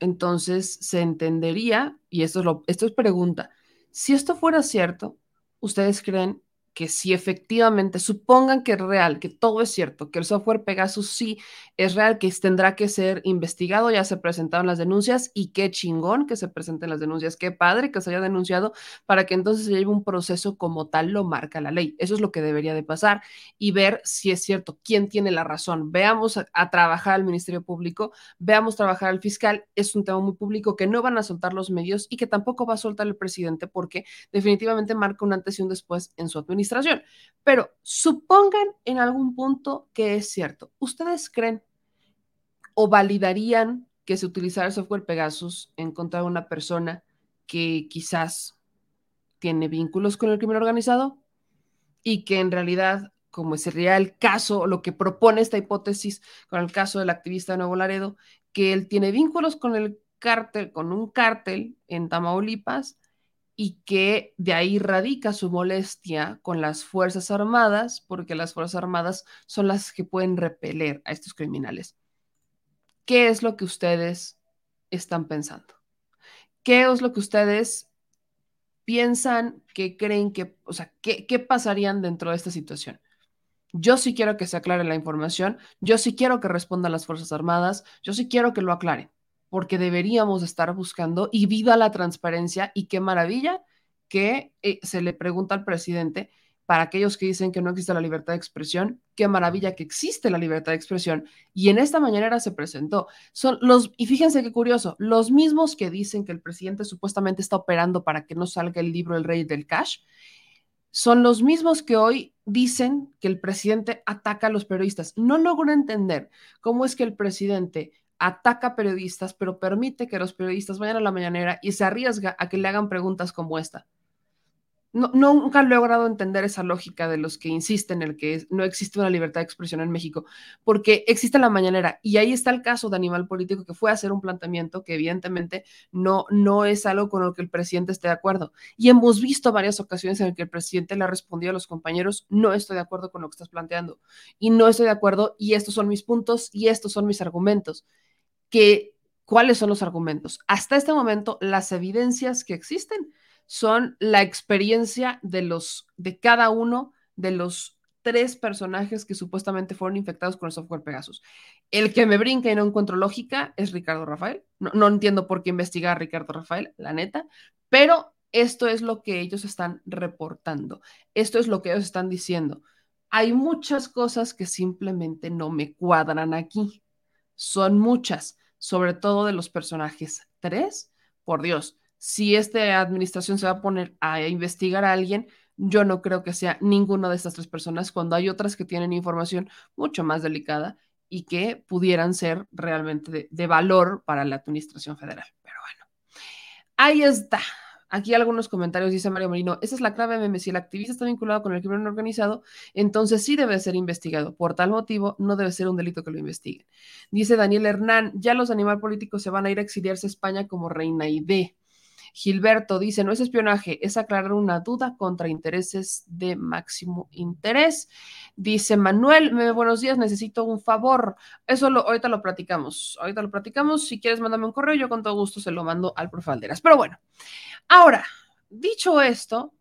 [SPEAKER 1] entonces se entendería, y esto es, lo, esto es pregunta, si esto fuera cierto, ¿ustedes creen que si efectivamente supongan que es real, que todo es cierto, que el software Pegasus sí es real, que tendrá que ser investigado, ya se presentaron las denuncias y qué chingón que se presenten las denuncias, qué padre que se haya denunciado para que entonces se lleve un proceso como tal lo marca la ley. Eso es lo que debería de pasar y ver si es cierto, quién tiene la razón. Veamos a, a trabajar al Ministerio Público, veamos trabajar al fiscal, es un tema muy público que no van a soltar los medios y que tampoco va a soltar el presidente porque definitivamente marca un antes y un después en su administración Pero supongan en algún punto que es cierto. ¿Ustedes creen o validarían que se utilizara el software Pegasus en contra de una persona que quizás tiene vínculos con el crimen organizado y que en realidad, como sería el caso, lo que propone esta hipótesis con el caso del activista de Nuevo Laredo, que él tiene vínculos con el cártel, con un cártel en Tamaulipas y que de ahí radica su molestia con las Fuerzas Armadas, porque las Fuerzas Armadas son las que pueden repeler a estos criminales. ¿Qué es lo que ustedes están pensando? ¿Qué es lo que ustedes piensan que creen que, o sea, qué, qué pasarían dentro de esta situación? Yo sí quiero que se aclare la información, yo sí quiero que respondan las Fuerzas Armadas, yo sí quiero que lo aclaren porque deberíamos estar buscando y viva la transparencia y qué maravilla que eh, se le pregunta al presidente para aquellos que dicen que no existe la libertad de expresión, qué maravilla que existe la libertad de expresión. Y en esta mañana se presentó. Son los, y fíjense qué curioso, los mismos que dicen que el presidente supuestamente está operando para que no salga el libro El Rey del Cash, son los mismos que hoy dicen que el presidente ataca a los periodistas. No logro entender cómo es que el presidente ataca periodistas, pero permite que los periodistas vayan a la mañanera y se arriesga a que le hagan preguntas como esta. No, nunca he logrado entender esa lógica de los que insisten en el que no existe una libertad de expresión en México, porque existe la mañanera y ahí está el caso de Animal Político que fue a hacer un planteamiento que evidentemente no, no es algo con lo que el presidente esté de acuerdo. Y hemos visto varias ocasiones en las que el presidente le ha respondido a los compañeros, no estoy de acuerdo con lo que estás planteando y no estoy de acuerdo y estos son mis puntos y estos son mis argumentos que cuáles son los argumentos. Hasta este momento, las evidencias que existen son la experiencia de los de cada uno de los tres personajes que supuestamente fueron infectados con el software Pegasus. El que me brinca y no encuentro lógica es Ricardo Rafael. No, no entiendo por qué investigar a Ricardo Rafael, la neta, pero esto es lo que ellos están reportando. Esto es lo que ellos están diciendo. Hay muchas cosas que simplemente no me cuadran aquí. Son muchas, sobre todo de los personajes. Tres, por Dios, si esta administración se va a poner a investigar a alguien, yo no creo que sea ninguna de estas tres personas cuando hay otras que tienen información mucho más delicada y que pudieran ser realmente de, valor para la administración federal. Pero bueno, ahí está. Aquí algunos comentarios, dice Mario Marino, esa es la clave, meme, si el activista está vinculado con el crimen organizado, entonces sí debe ser investigado. Por tal motivo, no debe ser un delito que lo investiguen. Dice Daniel Hernán, ya los animales políticos se van a ir a exiliarse a España como reina y de. Gilberto dice, no es espionaje, es aclarar una duda contra intereses de máximo interés. Dice Manuel, buenos días, necesito un favor. Eso lo, ahorita lo platicamos, ahorita lo platicamos. Si quieres, mándame un correo, yo con todo gusto se lo mando al Profalderas. Pero bueno, ahora, dicho esto,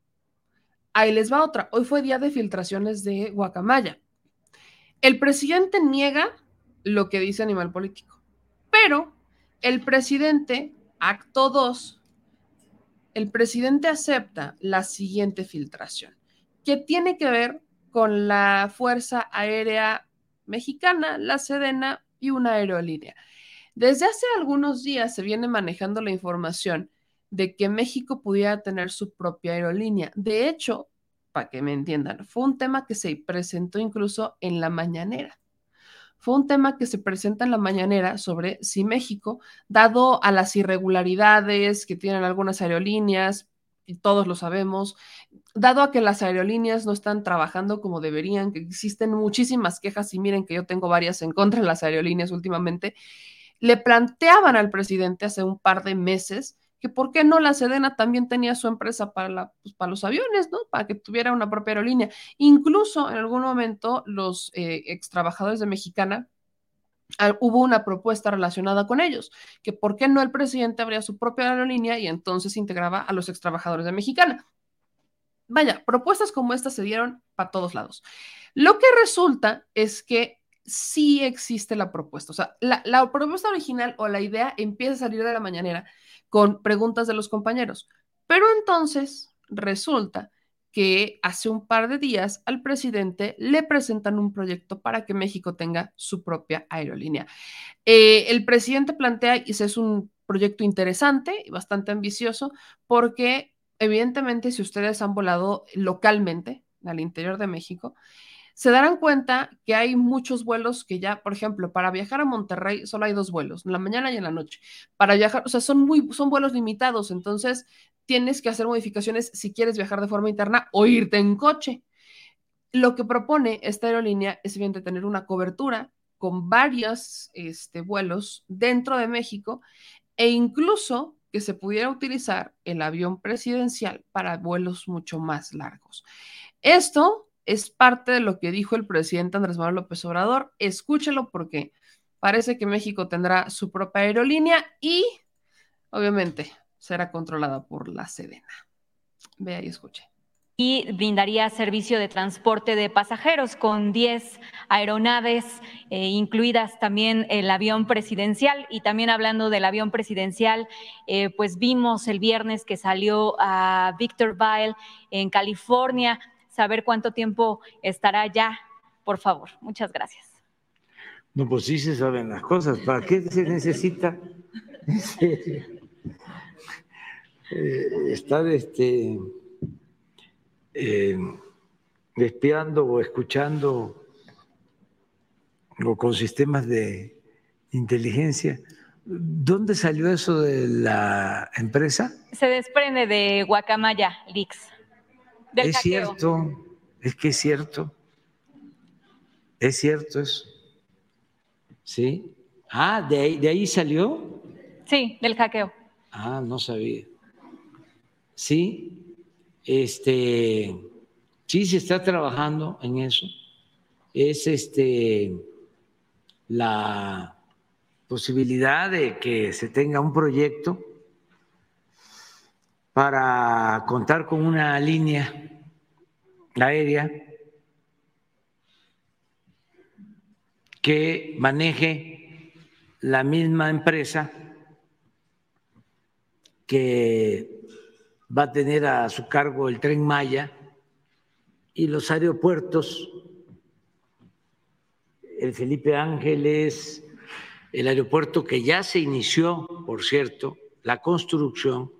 [SPEAKER 1] ahí les va otra. Hoy fue día de filtraciones de Guacamaya. El presidente niega lo que dice Animal Político, pero el presidente, acto 2, el presidente acepta la siguiente filtración, que tiene que ver con la Fuerza Aérea Mexicana, la Sedena y una aerolínea. Desde hace algunos días se viene manejando la información de que México pudiera tener su propia aerolínea. De hecho, para que me entiendan, fue un tema que se presentó incluso en la mañanera fue un tema que se presenta en la mañanera sobre si México, dado a las irregularidades que tienen algunas aerolíneas, y todos lo sabemos, dado a que las aerolíneas no están trabajando como deberían, que existen muchísimas quejas y miren que yo tengo varias en contra de las aerolíneas últimamente, le planteaban al presidente hace un par de meses que por qué no la Sedena también tenía su empresa para, la, pues, para los aviones, ¿no? Para que tuviera una propia aerolínea. Incluso en algún momento los eh, ex trabajadores de Mexicana, hubo una propuesta relacionada con ellos, que por qué no el presidente abría su propia aerolínea y entonces integraba a los ex trabajadores de Mexicana. Vaya, propuestas como estas se dieron para todos lados. Lo que resulta es que sí existe la propuesta. O sea, la, la propuesta original o la idea empieza a salir de la mañanera con preguntas de los compañeros. Pero entonces resulta que hace un par de días al presidente le presentan un proyecto para que México tenga su propia aerolínea. Eh, el presidente plantea, y ese es un proyecto interesante y bastante ambicioso, porque evidentemente si ustedes han volado localmente al interior de México, se darán cuenta que hay muchos vuelos que ya, por ejemplo, para viajar a Monterrey solo hay dos vuelos, en la mañana y en la noche. Para viajar, o sea, son muy, son vuelos limitados, entonces tienes que hacer modificaciones si quieres viajar de forma interna o irte en coche. Lo que propone esta aerolínea es bien tener una cobertura con varios este, vuelos dentro de México e incluso que se pudiera utilizar el avión presidencial para vuelos mucho más largos. Esto es parte de lo que dijo el presidente Andrés Manuel López Obrador. Escúchelo porque parece que México tendrá su propia aerolínea y obviamente será controlada por la Sedena. Vea y escuche
[SPEAKER 5] y brindaría servicio de transporte de pasajeros con 10 aeronaves, eh, incluidas también el avión presidencial. Y también hablando del avión presidencial, eh, pues vimos el viernes que salió a Victorville en California saber cuánto tiempo estará ya, por favor. Muchas gracias.
[SPEAKER 3] No, pues sí se saben las cosas. ¿Para qué se necesita eh, estar este, eh, espiando o escuchando o con sistemas de inteligencia? ¿Dónde salió eso de la empresa?
[SPEAKER 5] Se desprende de Guacamaya Leaks
[SPEAKER 3] es cierto, es que es cierto. Es cierto eso. ¿Sí? Ah, ¿de ahí, ¿de ahí salió?
[SPEAKER 5] Sí, del hackeo.
[SPEAKER 3] Ah, no sabía. Sí, este, sí se está trabajando en eso. Es este la posibilidad de que se tenga un proyecto para contar con una línea aérea que maneje la misma empresa que va a tener a su cargo el tren Maya y los aeropuertos, el Felipe Ángeles, el aeropuerto que ya se inició, por cierto, la construcción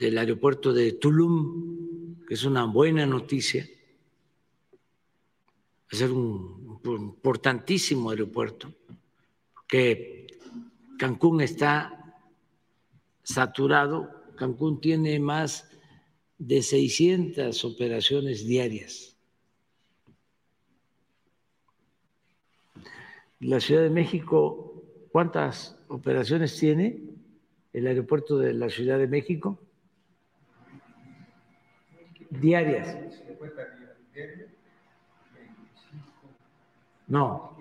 [SPEAKER 3] del aeropuerto de Tulum, que es una buena noticia, va a ser un importantísimo aeropuerto, que Cancún está saturado. Cancún tiene más de 600 operaciones diarias. La Ciudad de México, ¿cuántas operaciones tiene el aeropuerto de la Ciudad de México? Diarias. No.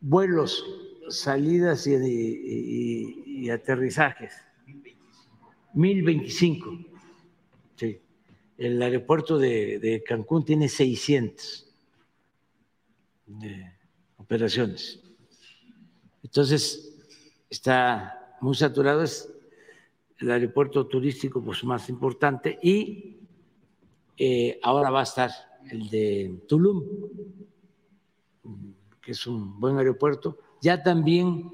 [SPEAKER 3] Vuelos, salidas y, y, aterrizajes. 1025. Sí. El aeropuerto de, Cancún tiene 600 de operaciones. Entonces, está muy saturado, el aeropuerto turístico pues, más importante y eh, ahora va a estar el de Tulum, que es un buen aeropuerto. Ya también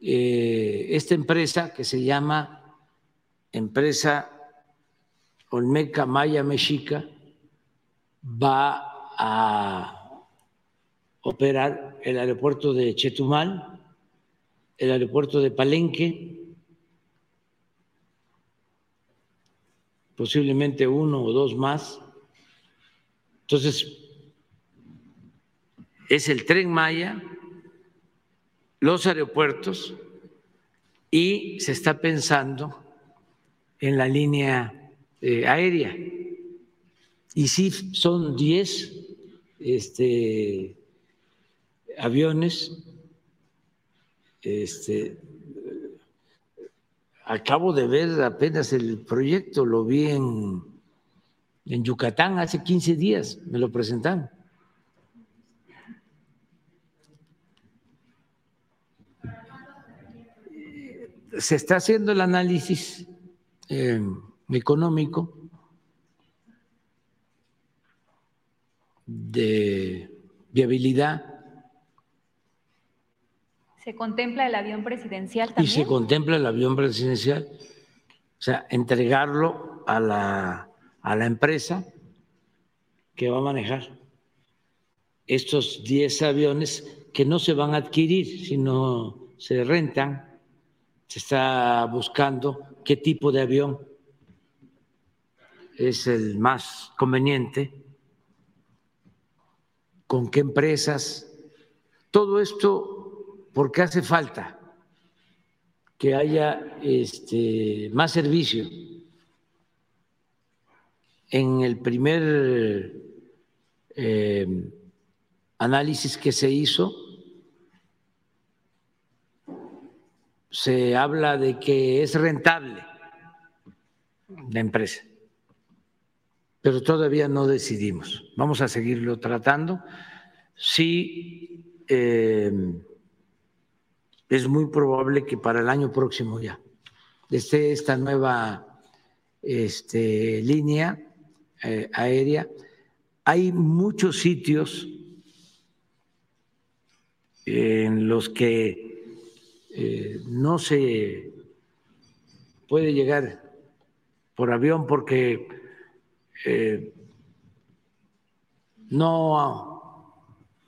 [SPEAKER 3] eh, esta empresa que se llama empresa Olmeca Maya Mexica va a operar el aeropuerto de Chetumal, el aeropuerto de Palenque, posiblemente uno o dos más. Entonces, es el tren Maya, los aeropuertos y se está pensando en la línea eh, aérea. Y sí, son 10 este, aviones. Este, acabo de ver apenas el proyecto, lo vi en, en Yucatán hace 15 días, me lo presentaron. Se está haciendo el análisis eh, económico de viabilidad.
[SPEAKER 5] ¿Se contempla el avión presidencial también?
[SPEAKER 3] Y se contempla el avión presidencial, o sea, entregarlo a la, a la empresa que va a manejar estos 10 aviones que no se van a adquirir, sino se rentan. Se está buscando qué tipo de avión es el más conveniente, con qué empresas. Todo esto porque hace falta que haya este, más servicio. En el primer eh, análisis que se hizo, se habla de que es rentable la empresa, pero todavía no decidimos. Vamos a seguirlo tratando. Sí, eh, es muy probable que para el año próximo ya esté esta nueva este, línea eh, aérea. Hay muchos sitios en los que eh, no se puede llegar por avión porque eh, no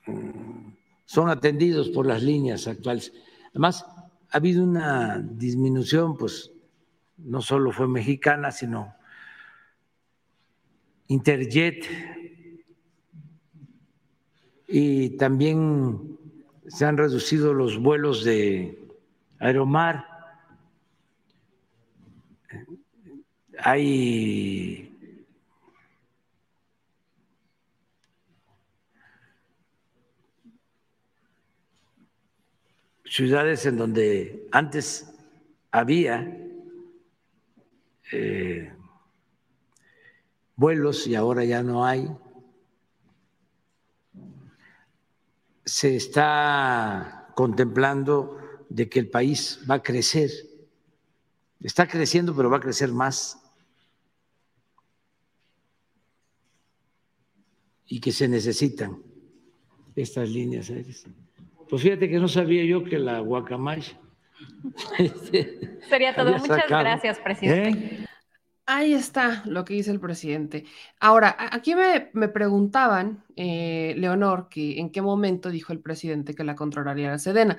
[SPEAKER 3] mm, son atendidos por las líneas actuales. Además, ha habido una disminución, pues no solo fue mexicana, sino Interjet. Y también se han reducido los vuelos de Aeromar, hay ciudades en donde antes había eh, vuelos y ahora ya no hay. se está contemplando de que el país va a crecer. Está creciendo, pero va a crecer más. Y que se necesitan estas líneas aéreas. Pues fíjate que no sabía yo que la guacamaya.
[SPEAKER 5] Sería todo. Muchas gracias, presidente.
[SPEAKER 1] ¿Eh? Ahí está lo que dice el presidente. Ahora, aquí me, me preguntaban, eh, Leonor, que en qué momento dijo el presidente que la controlaría la Sedena.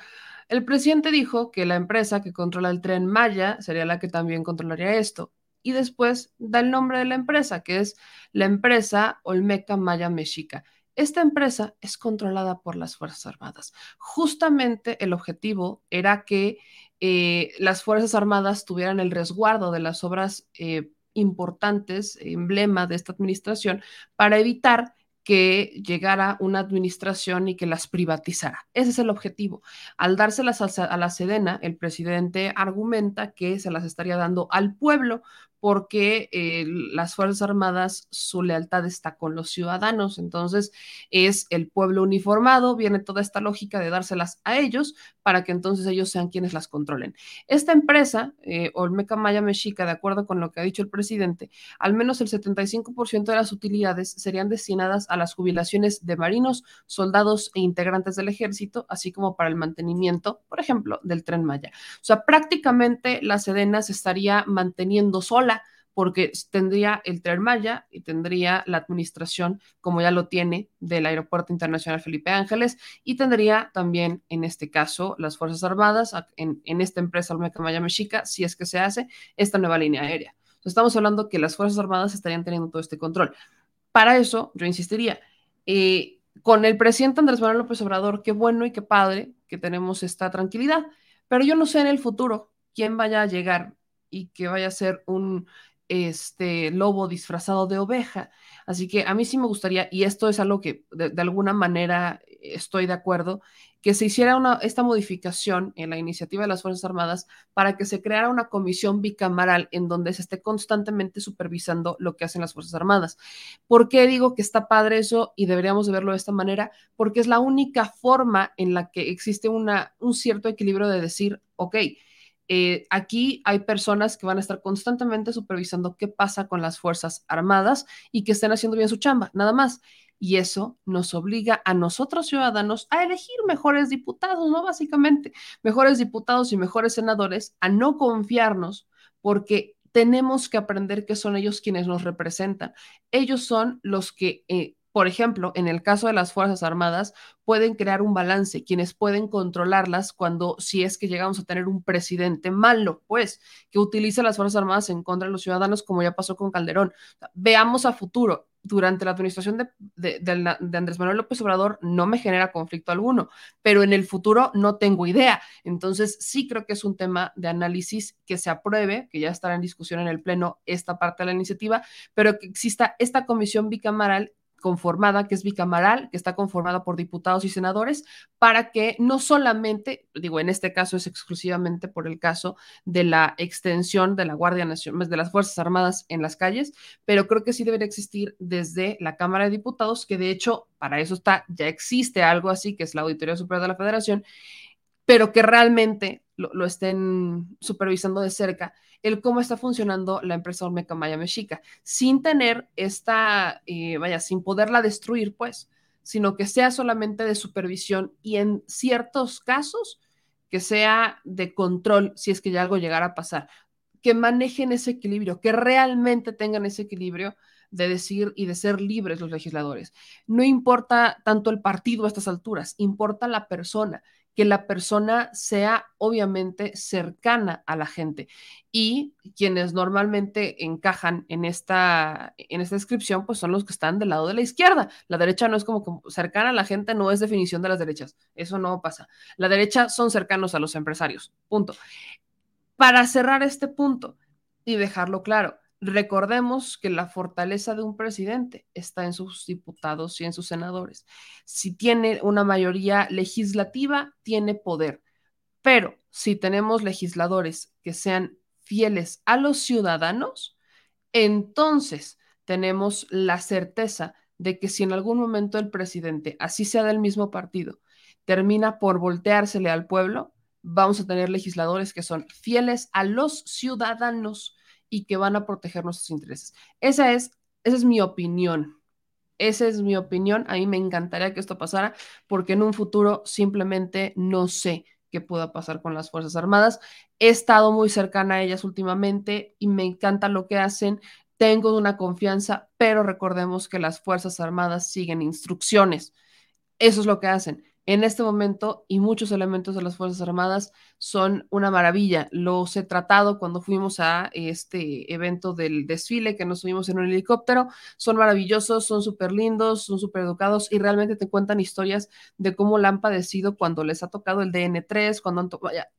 [SPEAKER 1] El presidente dijo que la empresa que controla el tren Maya sería la que también controlaría esto. Y después da el nombre de la empresa, que es la empresa Olmeca Maya Mexica. Esta empresa es controlada por las Fuerzas Armadas. Justamente el objetivo era que eh, las Fuerzas Armadas tuvieran el resguardo de las obras eh, importantes, emblema de esta administración, para evitar que llegara una administración y que las privatizara. Ese es el objetivo. Al dárselas a la Sedena, el presidente argumenta que se las estaría dando al pueblo porque eh, las Fuerzas Armadas, su lealtad está con los ciudadanos, entonces es el pueblo uniformado, viene toda esta lógica de dárselas a ellos para que entonces ellos sean quienes las controlen. Esta empresa, eh, Olmeca Maya Mexica, de acuerdo con lo que ha dicho el presidente, al menos el 75% de las utilidades serían destinadas a las jubilaciones de marinos, soldados e integrantes del ejército, así como para el mantenimiento, por ejemplo, del tren Maya. O sea, prácticamente la Sedena se estaría manteniendo sola porque tendría el Tren Maya y tendría la administración, como ya lo tiene, del Aeropuerto Internacional Felipe Ángeles, y tendría también, en este caso, las Fuerzas Armadas, en, esta empresa Olmeca Maya Mexica, si es que se hace esta nueva línea aérea. estamos hablando que las Fuerzas Armadas estarían teniendo todo este control. Para eso, yo insistiría, eh, con el presidente Andrés Manuel López Obrador, qué bueno y qué padre que tenemos esta tranquilidad, pero yo no sé en el futuro quién vaya a llegar y que vaya a ser un este lobo disfrazado de oveja. Así que a mí sí me gustaría, y esto es algo que de, alguna manera estoy de acuerdo, que se hiciera esta modificación en la iniciativa de las Fuerzas Armadas para que se creara una comisión bicameral en donde se esté constantemente supervisando lo que hacen las Fuerzas Armadas. ¿Por qué digo que está padre eso y deberíamos de verlo de esta manera? Porque es la única forma en la que existe un cierto equilibrio de decir, ok, eh, aquí hay personas que van a estar constantemente supervisando qué pasa con las Fuerzas Armadas y que estén haciendo bien su chamba, nada más. Y eso nos obliga a nosotros ciudadanos a elegir mejores diputados, ¿no? Básicamente, mejores diputados y mejores senadores, a no confiarnos porque tenemos que aprender que son ellos quienes nos representan. Ellos son los que eh, por ejemplo, en el caso de las Fuerzas Armadas, pueden crear un balance, quienes pueden controlarlas cuando, si es que llegamos a tener un presidente malo, pues, que utilice las Fuerzas Armadas en contra de los ciudadanos, como ya pasó con Calderón. Veamos a futuro. Durante la administración de, de Andrés Manuel López Obrador no me genera conflicto alguno, pero en el futuro no tengo idea. Entonces, sí creo que es un tema de análisis que se apruebe, que ya estará en discusión en el Pleno esta parte de la iniciativa, pero que exista esta comisión bicameral conformada, que es bicameral, que está conformada por diputados y senadores, para que no solamente, digo, en este caso es exclusivamente por el caso de la extensión de la Guardia Nacional, de las Fuerzas Armadas en las calles, pero creo que sí debería existir desde la Cámara de Diputados, que de hecho para eso está, ya existe algo así, que es la Auditoría Superior de la Federación, pero que realmente lo, estén supervisando de cerca el cómo está funcionando la empresa Olmeca Maya Mexica, sin tener esta, eh, vaya, sin poderla destruir, pues, sino que sea solamente de supervisión y en ciertos casos que sea de control si es que ya algo llegara a pasar, que manejen ese equilibrio, que realmente tengan ese equilibrio de decir y de ser libres los legisladores. No importa tanto el partido a estas alturas, importa la persona que la persona sea obviamente cercana a la gente. Y quienes normalmente encajan en esta, en esta descripción, pues son los que están del lado de la izquierda. La derecha no es como cercana a la gente, no es definición de las derechas. Eso no pasa. La derecha son cercanos a los empresarios. Punto. Para cerrar este punto y dejarlo claro, Recordemos que la fortaleza de un presidente está en sus diputados y en sus senadores. Si tiene una mayoría legislativa, tiene poder. Pero si tenemos legisladores que sean fieles a los ciudadanos, entonces tenemos la certeza de que si en algún momento el presidente, así sea del mismo partido, termina por volteársele al pueblo, vamos a tener legisladores que son fieles a los ciudadanos y que van a proteger nuestros intereses. Esa es, esa es mi opinión. Esa es mi opinión. A mí me encantaría que esto pasara porque en un futuro simplemente no sé qué pueda pasar con las Fuerzas Armadas. He estado muy cercana a ellas últimamente y me encanta lo que hacen. Tengo una confianza, pero recordemos que las Fuerzas Armadas siguen instrucciones. Eso es lo que hacen en este momento y muchos elementos de las Fuerzas Armadas son una maravilla. Los he tratado cuando fuimos a este evento del desfile que nos subimos en un helicóptero. Son maravillosos, son súper lindos, son súper educados y realmente te cuentan historias de cómo la han padecido cuando les ha tocado el DN3, cuando han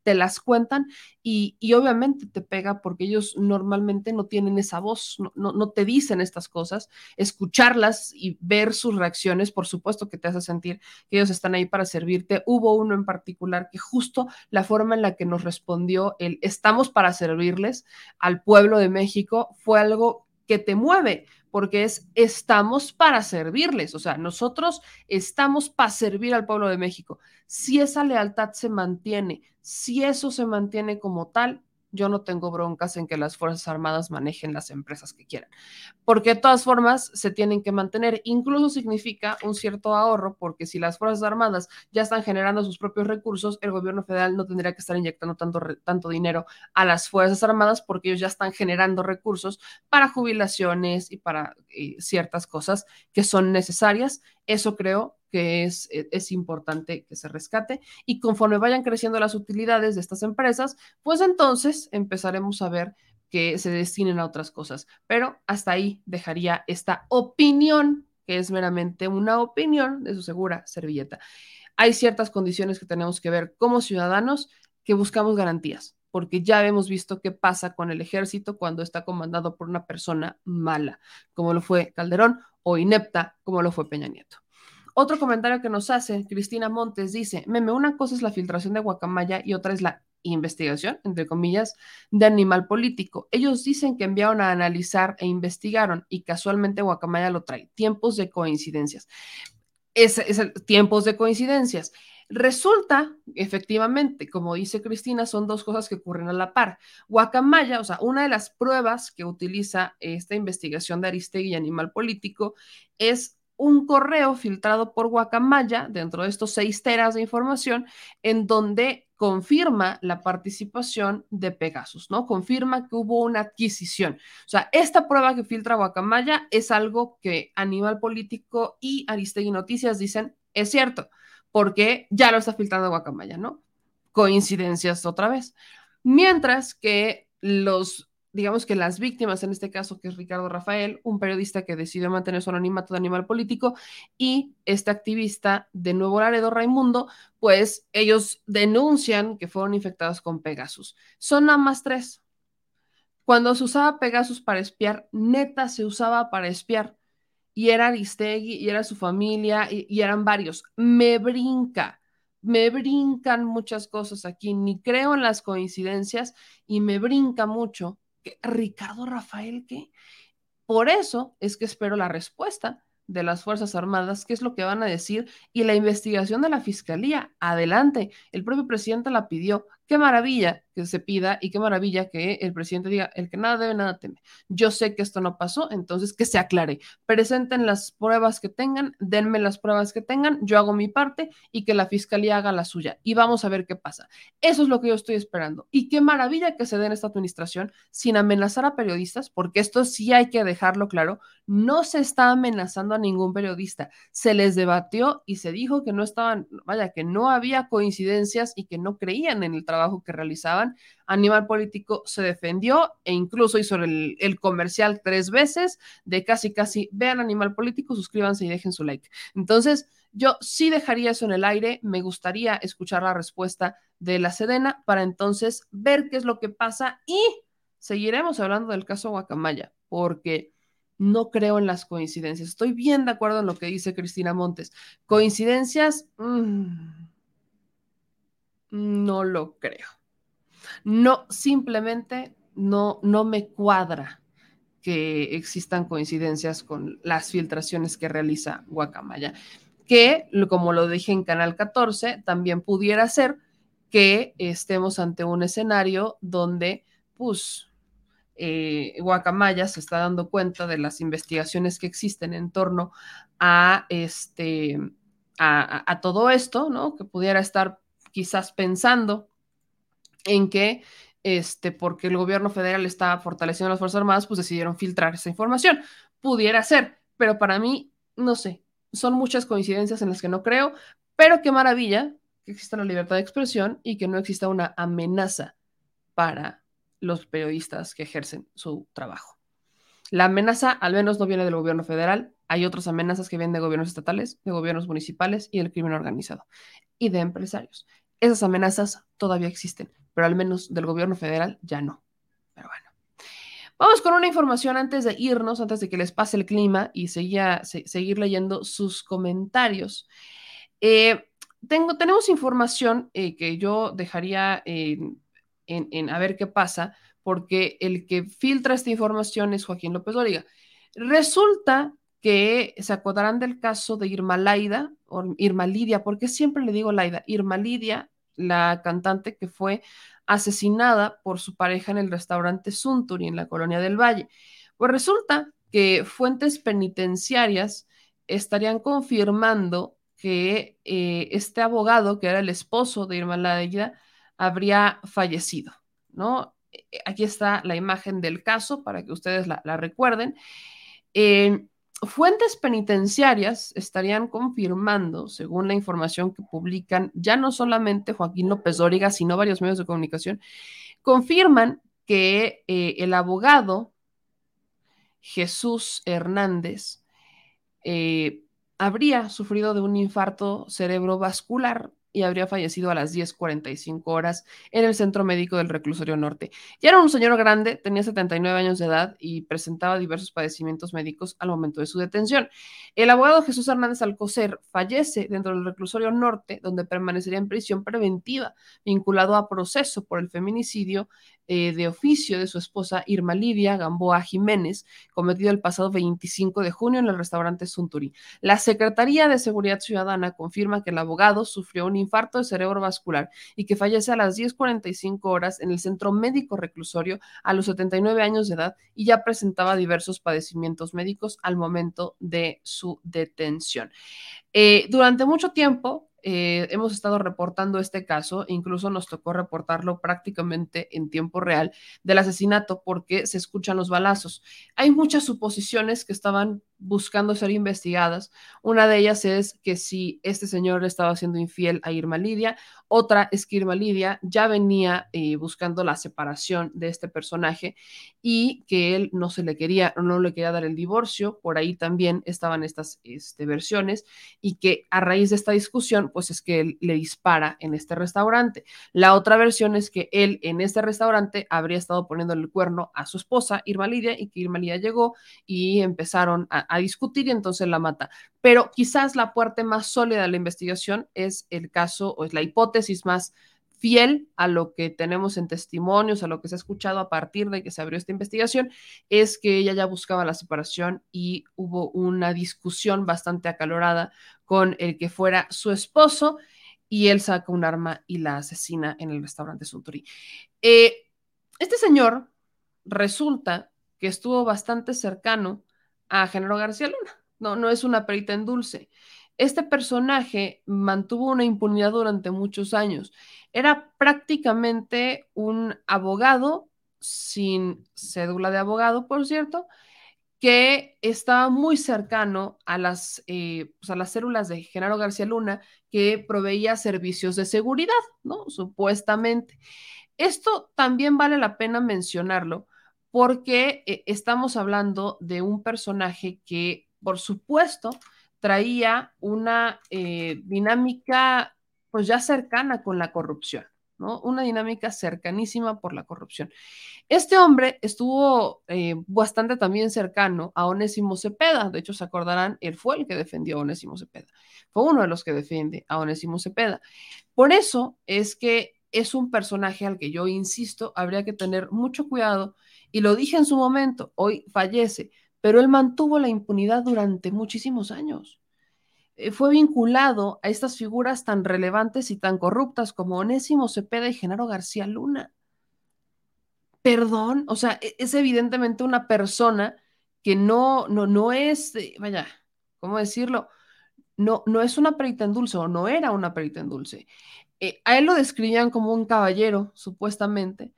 [SPEAKER 1] te las cuentan y, y, obviamente te pega porque ellos normalmente no tienen esa voz, no, no, no te dicen estas cosas. Escucharlas y ver sus reacciones, por supuesto que te hace sentir que ellos están ahí para para servirte. Hubo uno en particular que justo la forma en la que nos respondió el estamos para servirles al pueblo de México fue algo que te mueve, porque es estamos para servirles, o sea, nosotros estamos para servir al pueblo de México. Si esa lealtad se mantiene, si eso se mantiene como tal, yo no tengo broncas en que las Fuerzas Armadas manejen las empresas que quieran, porque de todas formas se tienen que mantener, incluso significa un cierto ahorro, porque si las Fuerzas Armadas ya están generando sus propios recursos, el gobierno federal no tendría que estar inyectando tanto, tanto dinero a las Fuerzas Armadas porque ellos ya están generando recursos para jubilaciones y para eh, ciertas cosas que son necesarias. Eso creo que es, e, es, importante que se rescate y conforme vayan creciendo las utilidades de estas empresas, pues entonces empezaremos a ver que se destinen a otras cosas. Pero hasta ahí dejaría esta opinión, que es meramente una opinión de su segura servilleta. Hay ciertas condiciones que tenemos que ver como ciudadanos que buscamos garantías, porque ya hemos visto qué pasa con el ejército cuando está comandado por una persona mala, como lo fue Calderón, o inepta, como lo fue Peña Nieto. Otro comentario que nos hace Cristina Montes dice, meme, una cosa es la filtración de Guacamaya y otra es la investigación, entre comillas, de animal político. Ellos dicen que enviaron a analizar e investigaron y casualmente Guacamaya lo trae. Tiempos de coincidencias. Es, es tiempos de coincidencias. Resulta, efectivamente, como dice Cristina, son dos cosas que ocurren a la par. Guacamaya, o sea, una de las pruebas que utiliza esta investigación de Aristegui y Animal Político es un correo filtrado por Guacamaya dentro de estos seis teras de información en donde confirma la participación de Pegasus, ¿no? Confirma que hubo una adquisición. O sea, esta prueba que filtra Guacamaya es algo que Animal Político y Aristegui Noticias dicen es cierto, porque ya lo está filtrando Guacamaya, ¿no? Coincidencias otra vez. Mientras que los digamos que las víctimas, en este caso, que es Ricardo Rafael, un periodista que decidió mantener su anonimato de animal político, y este activista de Nuevo Laredo, Raimundo, pues ellos denuncian que fueron infectados con Pegasus. Son nada más tres. Cuando se usaba Pegasus para espiar, neta se usaba para espiar. Y era Aristegui, y era su familia, y, y eran varios. Me brinca me brincan muchas cosas aquí, ni creo en las coincidencias y me brinca mucho Ricardo Rafael, ¿qué? Por eso es que espero la respuesta de las Fuerzas Armadas, qué es lo que van a decir, y la investigación de la Fiscalía. Adelante, el propio presidente la pidió. Qué maravilla que se pida y qué maravilla que el presidente diga, el que nada debe, nada teme. Yo sé que esto no pasó, entonces que se aclare. Presenten las pruebas que tengan, denme las pruebas que tengan, yo hago mi parte y que la fiscalía haga la suya. Y vamos a ver qué pasa. Eso es lo que yo estoy esperando. Y qué maravilla que se dé en esta administración sin amenazar a periodistas, porque esto sí hay que dejarlo claro. No se está amenazando a ningún periodista. Se les debatió y se dijo que no estaban, vaya, que no había coincidencias y que no creían en el trabajo trabajo que realizaban. Animal Político se defendió e incluso hizo el, el, comercial tres veces de casi, casi, vean Animal Político, suscríbanse y dejen su like. Entonces, yo sí dejaría eso en el aire, me gustaría escuchar la respuesta de la Sedena para entonces ver qué es lo que pasa y seguiremos hablando del caso Guacamaya, porque no creo en las coincidencias. Estoy bien de acuerdo en lo que dice Cristina Montes. Coincidencias... Mmm no lo creo. No, simplemente no, no me cuadra que existan coincidencias con las filtraciones que realiza Guacamaya. que, como lo dije en Canal 14, también pudiera ser que estemos ante un escenario donde, pues, eh, Guacamaya se está dando cuenta de las investigaciones que existen en torno a, este, a, todo esto, ¿no? Que pudiera estar quizás pensando en que este, porque el gobierno federal está fortaleciendo las Fuerzas Armadas, pues decidieron filtrar esa información. Pudiera ser, pero para mí, no sé, son muchas coincidencias en las que no creo, pero qué maravilla que exista la libertad de expresión y que no exista una amenaza para los periodistas que ejercen su trabajo. La amenaza al menos no viene del gobierno federal, hay otras amenazas que vienen de gobiernos estatales, de gobiernos municipales y del crimen organizado y de empresarios. Esas amenazas todavía existen, pero al menos del gobierno federal ya no. Pero bueno. Vamos con una información antes de irnos, antes de que les pase el clima y seguir leyendo sus comentarios. Eh, tengo, tenemos información eh, que yo dejaría en, a ver qué pasa, porque el que filtra esta información es Joaquín López Dóriga. Resulta que se acordarán del caso de Irma Laida, o Irma Lidia, porque siempre le digo Laida, Irma Lidia, la cantante que fue asesinada por su pareja en el restaurante Sunturi en la colonia del Valle. Pues resulta que fuentes penitenciarias estarían confirmando que eh, este abogado, que era el esposo de Irma Laida, habría fallecido, ¿no? Eh, aquí está la imagen del caso para que ustedes la, recuerden. Eh, fuentes penitenciarias estarían confirmando, según la información que publican ya no solamente Joaquín López Dóriga, sino varios medios de comunicación, confirman que eh, el abogado Jesús Hernández eh, habría sufrido de un infarto cerebrovascular y habría fallecido a las 10:45 horas en el Centro Médico del Reclusorio Norte. Ya era un señor grande, tenía 79 años de edad y presentaba diversos padecimientos médicos al momento de su detención. El abogado Jesús Hernández Alcocer fallece dentro del Reclusorio Norte, donde permanecería en prisión preventiva, vinculado a proceso por el feminicidio eh, de oficio de su esposa Irma Lidia Gamboa Jiménez, cometido el pasado 25 de junio en el restaurante Sunturi. La Secretaría de Seguridad Ciudadana confirma que el abogado sufrió un infarto de cerebro vascular y que fallece a las 10.45 horas en el centro médico reclusorio a los 79 años de edad y ya presentaba diversos padecimientos médicos al momento de su detención. Eh, durante mucho tiempo, eh, hemos estado reportando este caso, incluso nos tocó reportarlo prácticamente en tiempo real del asesinato porque se escuchan los balazos. Hay muchas suposiciones que estaban buscando ser investigadas. Una de ellas es que si este señor estaba siendo infiel a Irma Lidia, otra es que Irma Lidia ya venía eh, buscando la separación de este personaje y que él no se le quería, no le quería dar el divorcio. Por ahí también estaban estas este, versiones y que a raíz de esta discusión, pues es que él le dispara en este restaurante. La otra versión es que él en este restaurante habría estado poniendo el cuerno a su esposa, Irma Lidia, y que Irma Lidia llegó y empezaron a, a discutir y entonces la mata. Pero quizás la parte más sólida de la investigación es el caso o es la hipótesis más fiel a lo que tenemos en testimonios, a lo que se ha escuchado a partir de que se abrió esta investigación, es que ella ya buscaba la separación y hubo una discusión bastante acalorada con el que fuera su esposo y él saca un arma y la asesina en el restaurante Sunturi. Eh, este señor resulta que estuvo bastante cercano a Genaro García Luna. No, no es una perita en dulce. Este personaje mantuvo una impunidad durante muchos años. Era prácticamente un abogado sin cédula de abogado, por cierto, que estaba muy cercano a las, eh, pues, a las células de Genaro García Luna, que proveía servicios de seguridad, ¿no? Supuestamente. Esto también vale la pena mencionarlo porque eh, estamos hablando de un personaje que, por supuesto, traía una eh, dinámica pues ya cercana con la corrupción, ¿no? Una dinámica cercanísima por la corrupción. Este hombre estuvo eh, bastante también cercano a Onésimo Cepeda, de hecho se acordarán, él fue el que defendió a Onésimo Cepeda, fue uno de los que defiende a Onésimo Cepeda. Por eso es que es un personaje al que yo insisto, habría que tener mucho cuidado y lo dije en su momento, hoy fallece, pero él mantuvo la impunidad durante muchísimos años. eh, fue vinculado a estas figuras tan relevantes y tan corruptas como Onésimo Cepeda y Genaro García Luna. Perdón, o sea, e-, es evidentemente una persona que no, no, no es, vaya, ¿cómo decirlo? No, no es una perita en dulce o no era una perita en dulce. Eh, a él lo describían como un caballero, supuestamente,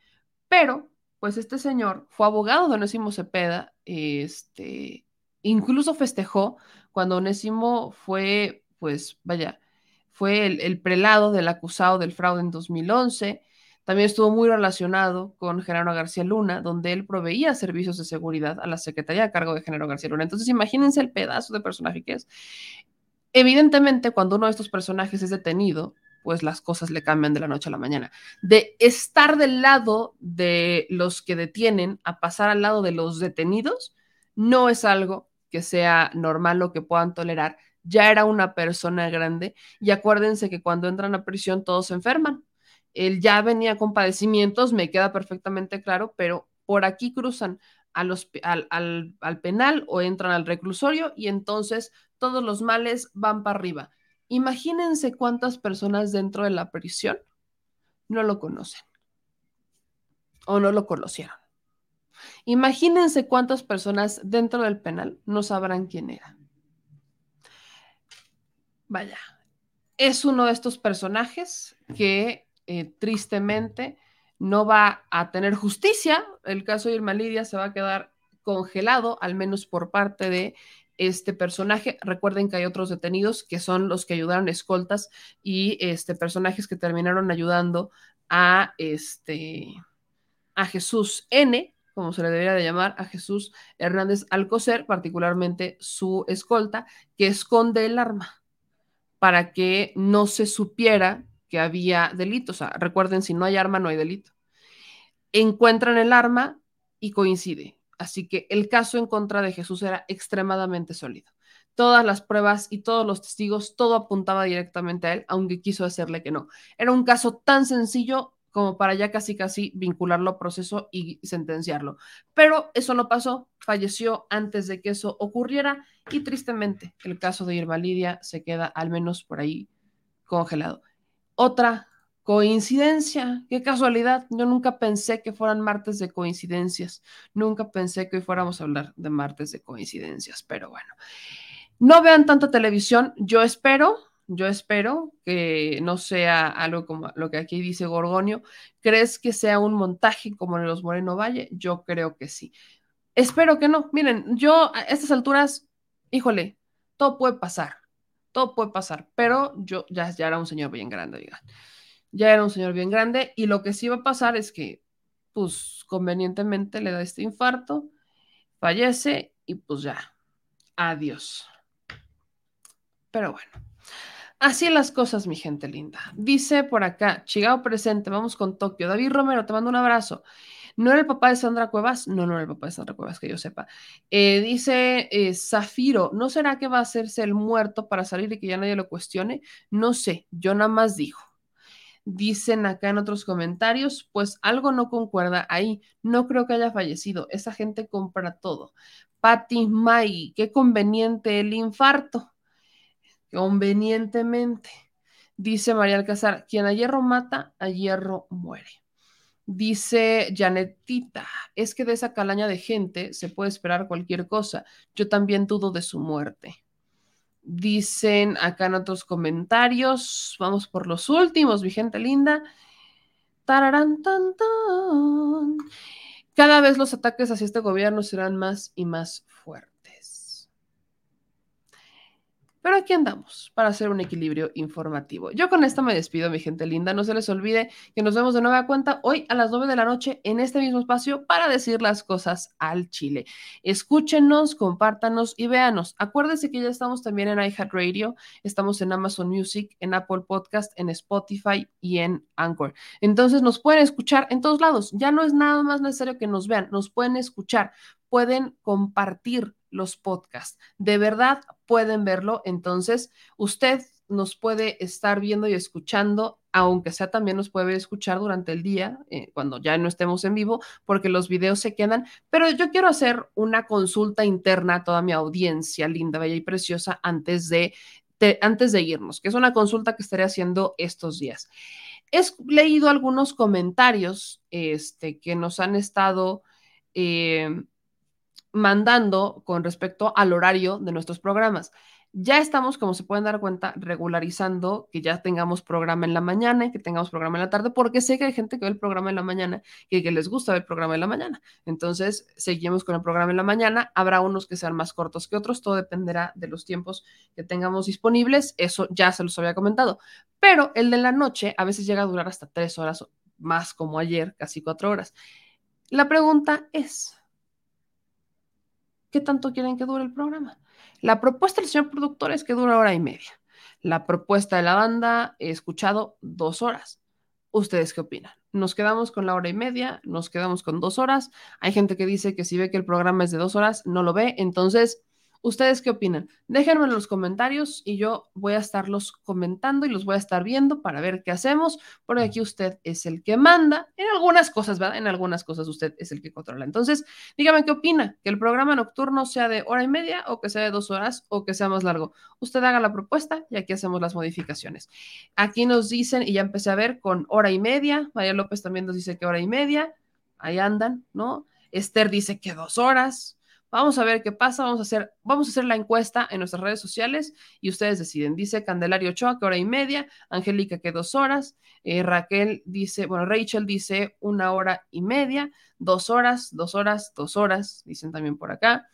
[SPEAKER 1] pero pues este señor fue abogado de Onésimo Cepeda, este, incluso festejó cuando Onésimo fue, pues vaya, fue el, prelado del acusado del fraude en 2011. También estuvo muy relacionado con Genaro García Luna, donde él proveía servicios de seguridad a la Secretaría a cargo de Genaro García Luna. Entonces, imagínense el pedazo de personaje que es. Evidentemente, cuando uno de estos personajes es detenido, pues las cosas le cambian de la noche a la mañana. De estar del lado de los que detienen a pasar al lado de los detenidos, no es algo que sea normal o que puedan tolerar. Ya era una persona grande y acuérdense que cuando entran a prisión todos se enferman. Él ya venía con padecimientos, me queda perfectamente claro, pero por aquí cruzan al, al penal o entran al reclusorio y entonces todos los males van para arriba Imagínense cuántas personas dentro de la prisión no lo conocen o no lo conocieron. Imagínense cuántas personas dentro del penal no sabrán quién era. Vaya, es uno de estos personajes que eh, tristemente no va a tener justicia. El caso de Irma Lidia se va a quedar congelado, al menos por parte de este personaje. Recuerden que hay otros detenidos que son los que ayudaron escoltas y este, personajes que terminaron ayudando a, este, a Jesús N, como se le debería de llamar, a Jesús Hernández Alcocer, particularmente su escolta, que esconde el arma para que no se supiera que había delito. O sea, recuerden, si no hay arma, no hay delito. Encuentran el arma y coincide. Así que el caso en contra de Jesús era extremadamente sólido. Todas las pruebas y todos los testigos, todo apuntaba directamente a él, aunque quiso hacerle que no. Era un caso tan sencillo como para ya casi casi vincularlo a proceso y sentenciarlo. Pero eso no pasó, falleció antes de que eso ocurriera y tristemente el caso de Irma Lidia se queda al menos por ahí congelado. Otra Coincidencia, qué casualidad. Yo nunca pensé que fueran martes de coincidencias. Nunca pensé que hoy fuéramos a hablar de martes de coincidencias, pero bueno. No vean tanta televisión. Yo espero, yo espero que no sea algo como lo que aquí dice Gorgonio. ¿Crees que sea un montaje como en los Moreno Valle? Yo creo que sí. Espero que no. Miren, yo a estas alturas, híjole, todo puede pasar. Todo puede pasar, pero yo ya, ya era un señor bien grande, digan ya era un señor bien grande y lo que sí va a pasar es que, pues, convenientemente le da este infarto, fallece y pues ya, adiós. Pero bueno, así las cosas, mi gente linda. Dice por acá, Chigao presente, vamos con Tokio. David Romero, te mando un abrazo. ¿No era el papá de Sandra Cuevas? No, no era el papá de Sandra Cuevas, que yo sepa. Eh, dice eh, Zafiro, ¿no será que va a hacerse el muerto para salir y que ya nadie lo cuestione? No sé, yo nada más dijo. Dicen acá en otros comentarios, pues algo no concuerda ahí. No creo que haya fallecido. Esa gente compra todo. Patty May, qué conveniente el infarto. Convenientemente. Dice María Alcázar, quien a hierro mata, a hierro muere. Dice Janetita, es que de esa calaña de gente se puede esperar cualquier cosa. Yo también dudo de su muerte. Dicen acá en otros comentarios, vamos por los últimos, mi gente linda. Cada vez los ataques hacia este gobierno serán más y más fuertes. Pero aquí andamos para hacer un equilibrio informativo. Yo con esto me despido, mi gente linda. No se les olvide que nos vemos de nueva cuenta hoy a las 9 de la noche en este mismo espacio para decir las cosas al Chile. Escúchenos, compártanos y véanos. Acuérdense que ya estamos también en iHeartRadio, estamos en Amazon Music, en Apple Podcast, en Spotify y en Anchor. Entonces nos pueden escuchar en todos lados. Ya no es nada más necesario que nos vean, nos pueden escuchar, pueden compartir los podcasts. De verdad pueden verlo. Entonces, usted nos puede estar viendo y escuchando, aunque sea también nos puede escuchar durante el día, eh, cuando ya no estemos en vivo, porque los videos se quedan. Pero yo quiero hacer una consulta interna a toda mi audiencia linda, bella y preciosa antes de antes de irnos, que es una consulta que estaré haciendo estos días. He leído algunos comentarios este, que nos han estado eh, mandando con respecto al horario de nuestros programas. Ya estamos, como se pueden dar cuenta, regularizando que ya tengamos programa en la mañana y que tengamos programa en la tarde, porque sé que hay gente que ve el programa en la mañana y que les gusta ver el programa en la mañana. Entonces, seguimos con el programa en la mañana. Habrá unos que sean más cortos que otros, todo dependerá de los tiempos que tengamos disponibles. Eso ya se los había comentado. Pero el de la noche a veces llega a durar hasta tres horas más, como ayer, casi cuatro horas. La pregunta es, ¿qué tanto quieren que dure el programa? La propuesta del señor productor es que dura hora y media. La propuesta de la banda he escuchado dos horas. ¿Ustedes qué opinan? ¿Nos quedamos con la hora y media? ¿Nos quedamos con dos horas? Hay gente que dice que si ve que el programa es de dos horas, no lo ve. Entonces, ¿Ustedes qué opinan? Déjenme en los comentarios y yo voy a estarlos comentando y los voy a estar viendo para ver qué hacemos, porque aquí usted es el que manda en algunas cosas, ¿verdad? En algunas cosas usted es el que controla. Entonces, dígame qué opina, que el programa nocturno sea de hora y media o que sea de dos horas o que sea más largo. Usted haga la propuesta y aquí hacemos las modificaciones. Aquí nos dicen, y ya empecé a ver con hora y media, María López también nos dice que hora y media, ahí andan, ¿no? Esther dice que dos horas, Vamos a ver qué pasa. Vamos a hacer, vamos a hacer la encuesta en nuestras redes sociales y ustedes deciden. Dice Candelario Ochoa que hora y media, Angélica que dos horas, eh, Raquel dice, bueno, Rachel dice una hora y media, dos horas, dos horas, dos horas, dicen también por acá.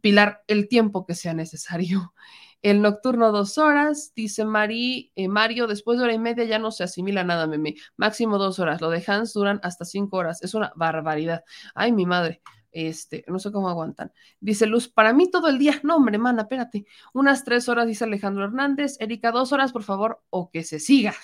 [SPEAKER 1] Pilar, el tiempo que sea necesario. El nocturno dos horas, dice Mari, eh, Mario, después de hora y media ya no se asimila nada, meme. Máximo dos horas. Lo de Hans duran hasta cinco horas. Es una barbaridad. Ay, mi madre. Este, no sé cómo aguantan. Dice Luz, para mí todo el día. No, hombre, mana, espérate. Unas tres horas, dice Alejandro Hernández. Erika, dos horas, por favor, o que se siga.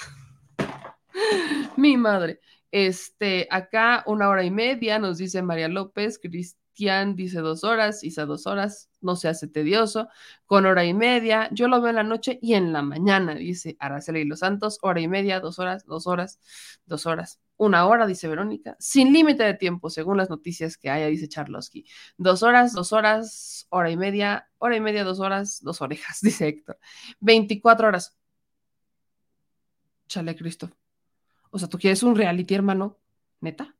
[SPEAKER 1] Mi madre. Este, acá una hora y media, nos dice María López. Cristian dice dos horas, Isa dos horas, no se hace tedioso. Con hora y media, yo lo veo en la noche y en la mañana, dice Araceli Los Santos. Hora y media, dos horas, dos horas, dos horas una hora, dice Verónica, sin límite de tiempo, según las noticias que haya, dice Charlosky. Dos horas, dos horas, hora y media, hora y media, dos horas, dos orejas, dice Héctor. 24 horas. Chale, Cristo. O sea, ¿tú quieres un reality, hermano? ¿Neta?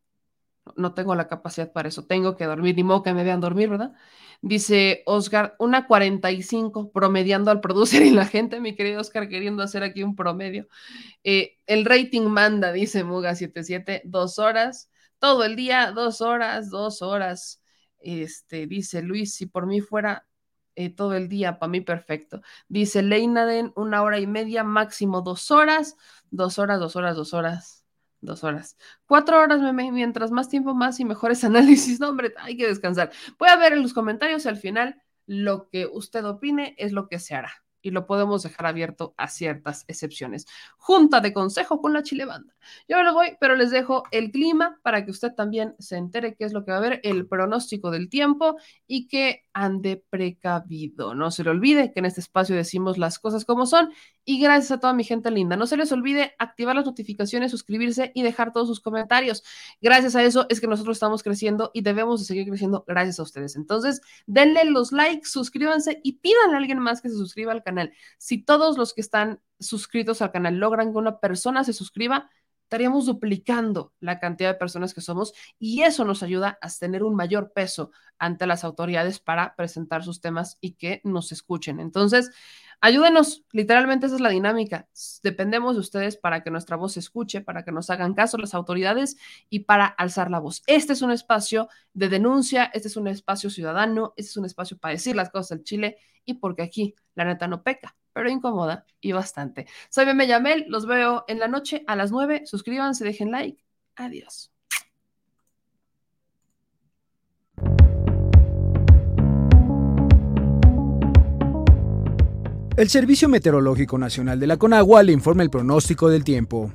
[SPEAKER 1] No tengo la capacidad para eso. Tengo que dormir, ni modo que me vean dormir, ¿verdad? Dice Oscar, una 45, promediando al producer y la gente, mi querido Oscar, queriendo hacer aquí un promedio. Eh, el rating manda, dice Muga77, dos horas, todo el día, dos horas, dos horas. Este, dice Luis, si por mí fuera eh, todo el día, para mí perfecto. Dice Leinaden, una hora y media, máximo dos horas, dos horas, dos horas, dos horas Dos horas. Cuatro horas, meme. Mientras más tiempo, más y mejores análisis. No, hombre, hay que descansar. Voy a ver en los comentarios al final lo que usted opine es lo que se hará y lo podemos dejar abierto a ciertas excepciones. Junta de consejo con la Chile Banda. Yo me lo voy, pero les dejo el clima para que usted también se entere qué es lo que va a haber, el pronóstico del tiempo y que ande precavido. No se le olvide que en este espacio decimos las cosas como son y gracias a toda mi gente linda. No se les olvide activar las notificaciones, suscribirse y dejar todos sus comentarios. Gracias a eso es que nosotros estamos creciendo y debemos de seguir creciendo gracias a ustedes. Entonces, denle los likes, suscríbanse y pídanle a alguien más que se suscriba al canal. Si todos los que están suscritos al canal logran que una persona se suscriba, estaríamos duplicando la cantidad de personas que somos y eso nos ayuda a tener un mayor peso ante las autoridades para presentar sus temas y que nos escuchen. Entonces, Ayúdenos, literalmente esa es la dinámica. Dependemos de ustedes para que nuestra voz se escuche, para que nos hagan caso las autoridades y para alzar la voz. Este es un espacio de denuncia, este es un espacio ciudadano, este es un espacio para decir las cosas del Chile y porque aquí la neta no peca, pero incomoda y bastante. Soy Meme Yamel, los veo en la noche a las 9. Suscríbanse, dejen like. Adiós.
[SPEAKER 6] El Servicio Meteorológico Nacional de la Conagua le informa el pronóstico del tiempo.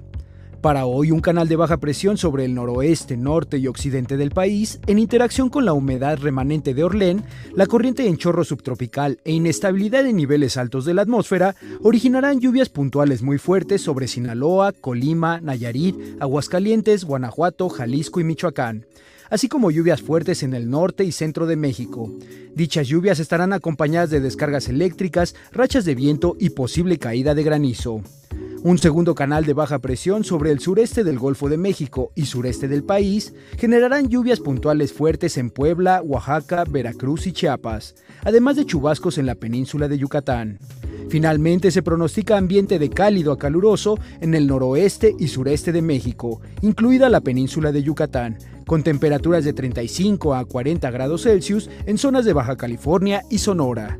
[SPEAKER 6] Para hoy, un canal de baja presión sobre el noroeste, norte y occidente del país, en interacción con la humedad remanente de Orlén, la corriente en chorro subtropical e inestabilidad en niveles altos de la atmósfera, originarán lluvias puntuales muy fuertes sobre Sinaloa, Colima, Nayarit, Aguascalientes, Guanajuato, Jalisco y Michoacán así como lluvias fuertes en el norte y centro de México. Dichas lluvias estarán acompañadas de descargas eléctricas, rachas de viento y posible caída de granizo. Un segundo canal de baja presión sobre el sureste del Golfo de México y sureste del país generarán lluvias puntuales fuertes en Puebla, Oaxaca, Veracruz y Chiapas, además de chubascos en la península de Yucatán. Finalmente se pronostica ambiente de cálido a caluroso en el noroeste y sureste de México, incluida la península de Yucatán, con temperaturas de 35 a 40 grados Celsius en zonas de Baja California y Sonora.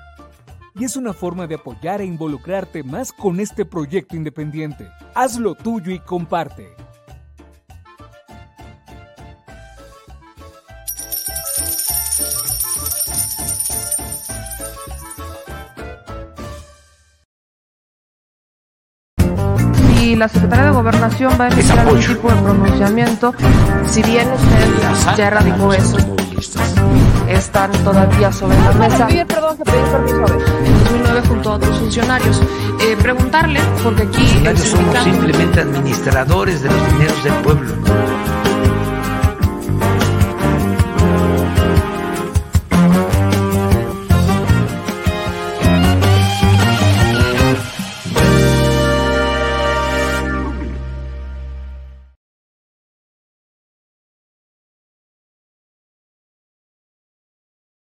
[SPEAKER 7] y es una forma de apoyar e involucrarte más con este proyecto independiente. Hazlo tuyo y comparte.
[SPEAKER 8] y la Secretaría de Gobernación va a emitir algún tipo de pronunciamiento, si bien usted ya erradicó eso, están todavía sobre la mesa. perdón, pidió permiso En 2009 junto a otros funcionarios. Eh, preguntarle, porque aquí...
[SPEAKER 9] somos simplemente administradores de los dineros del pueblo.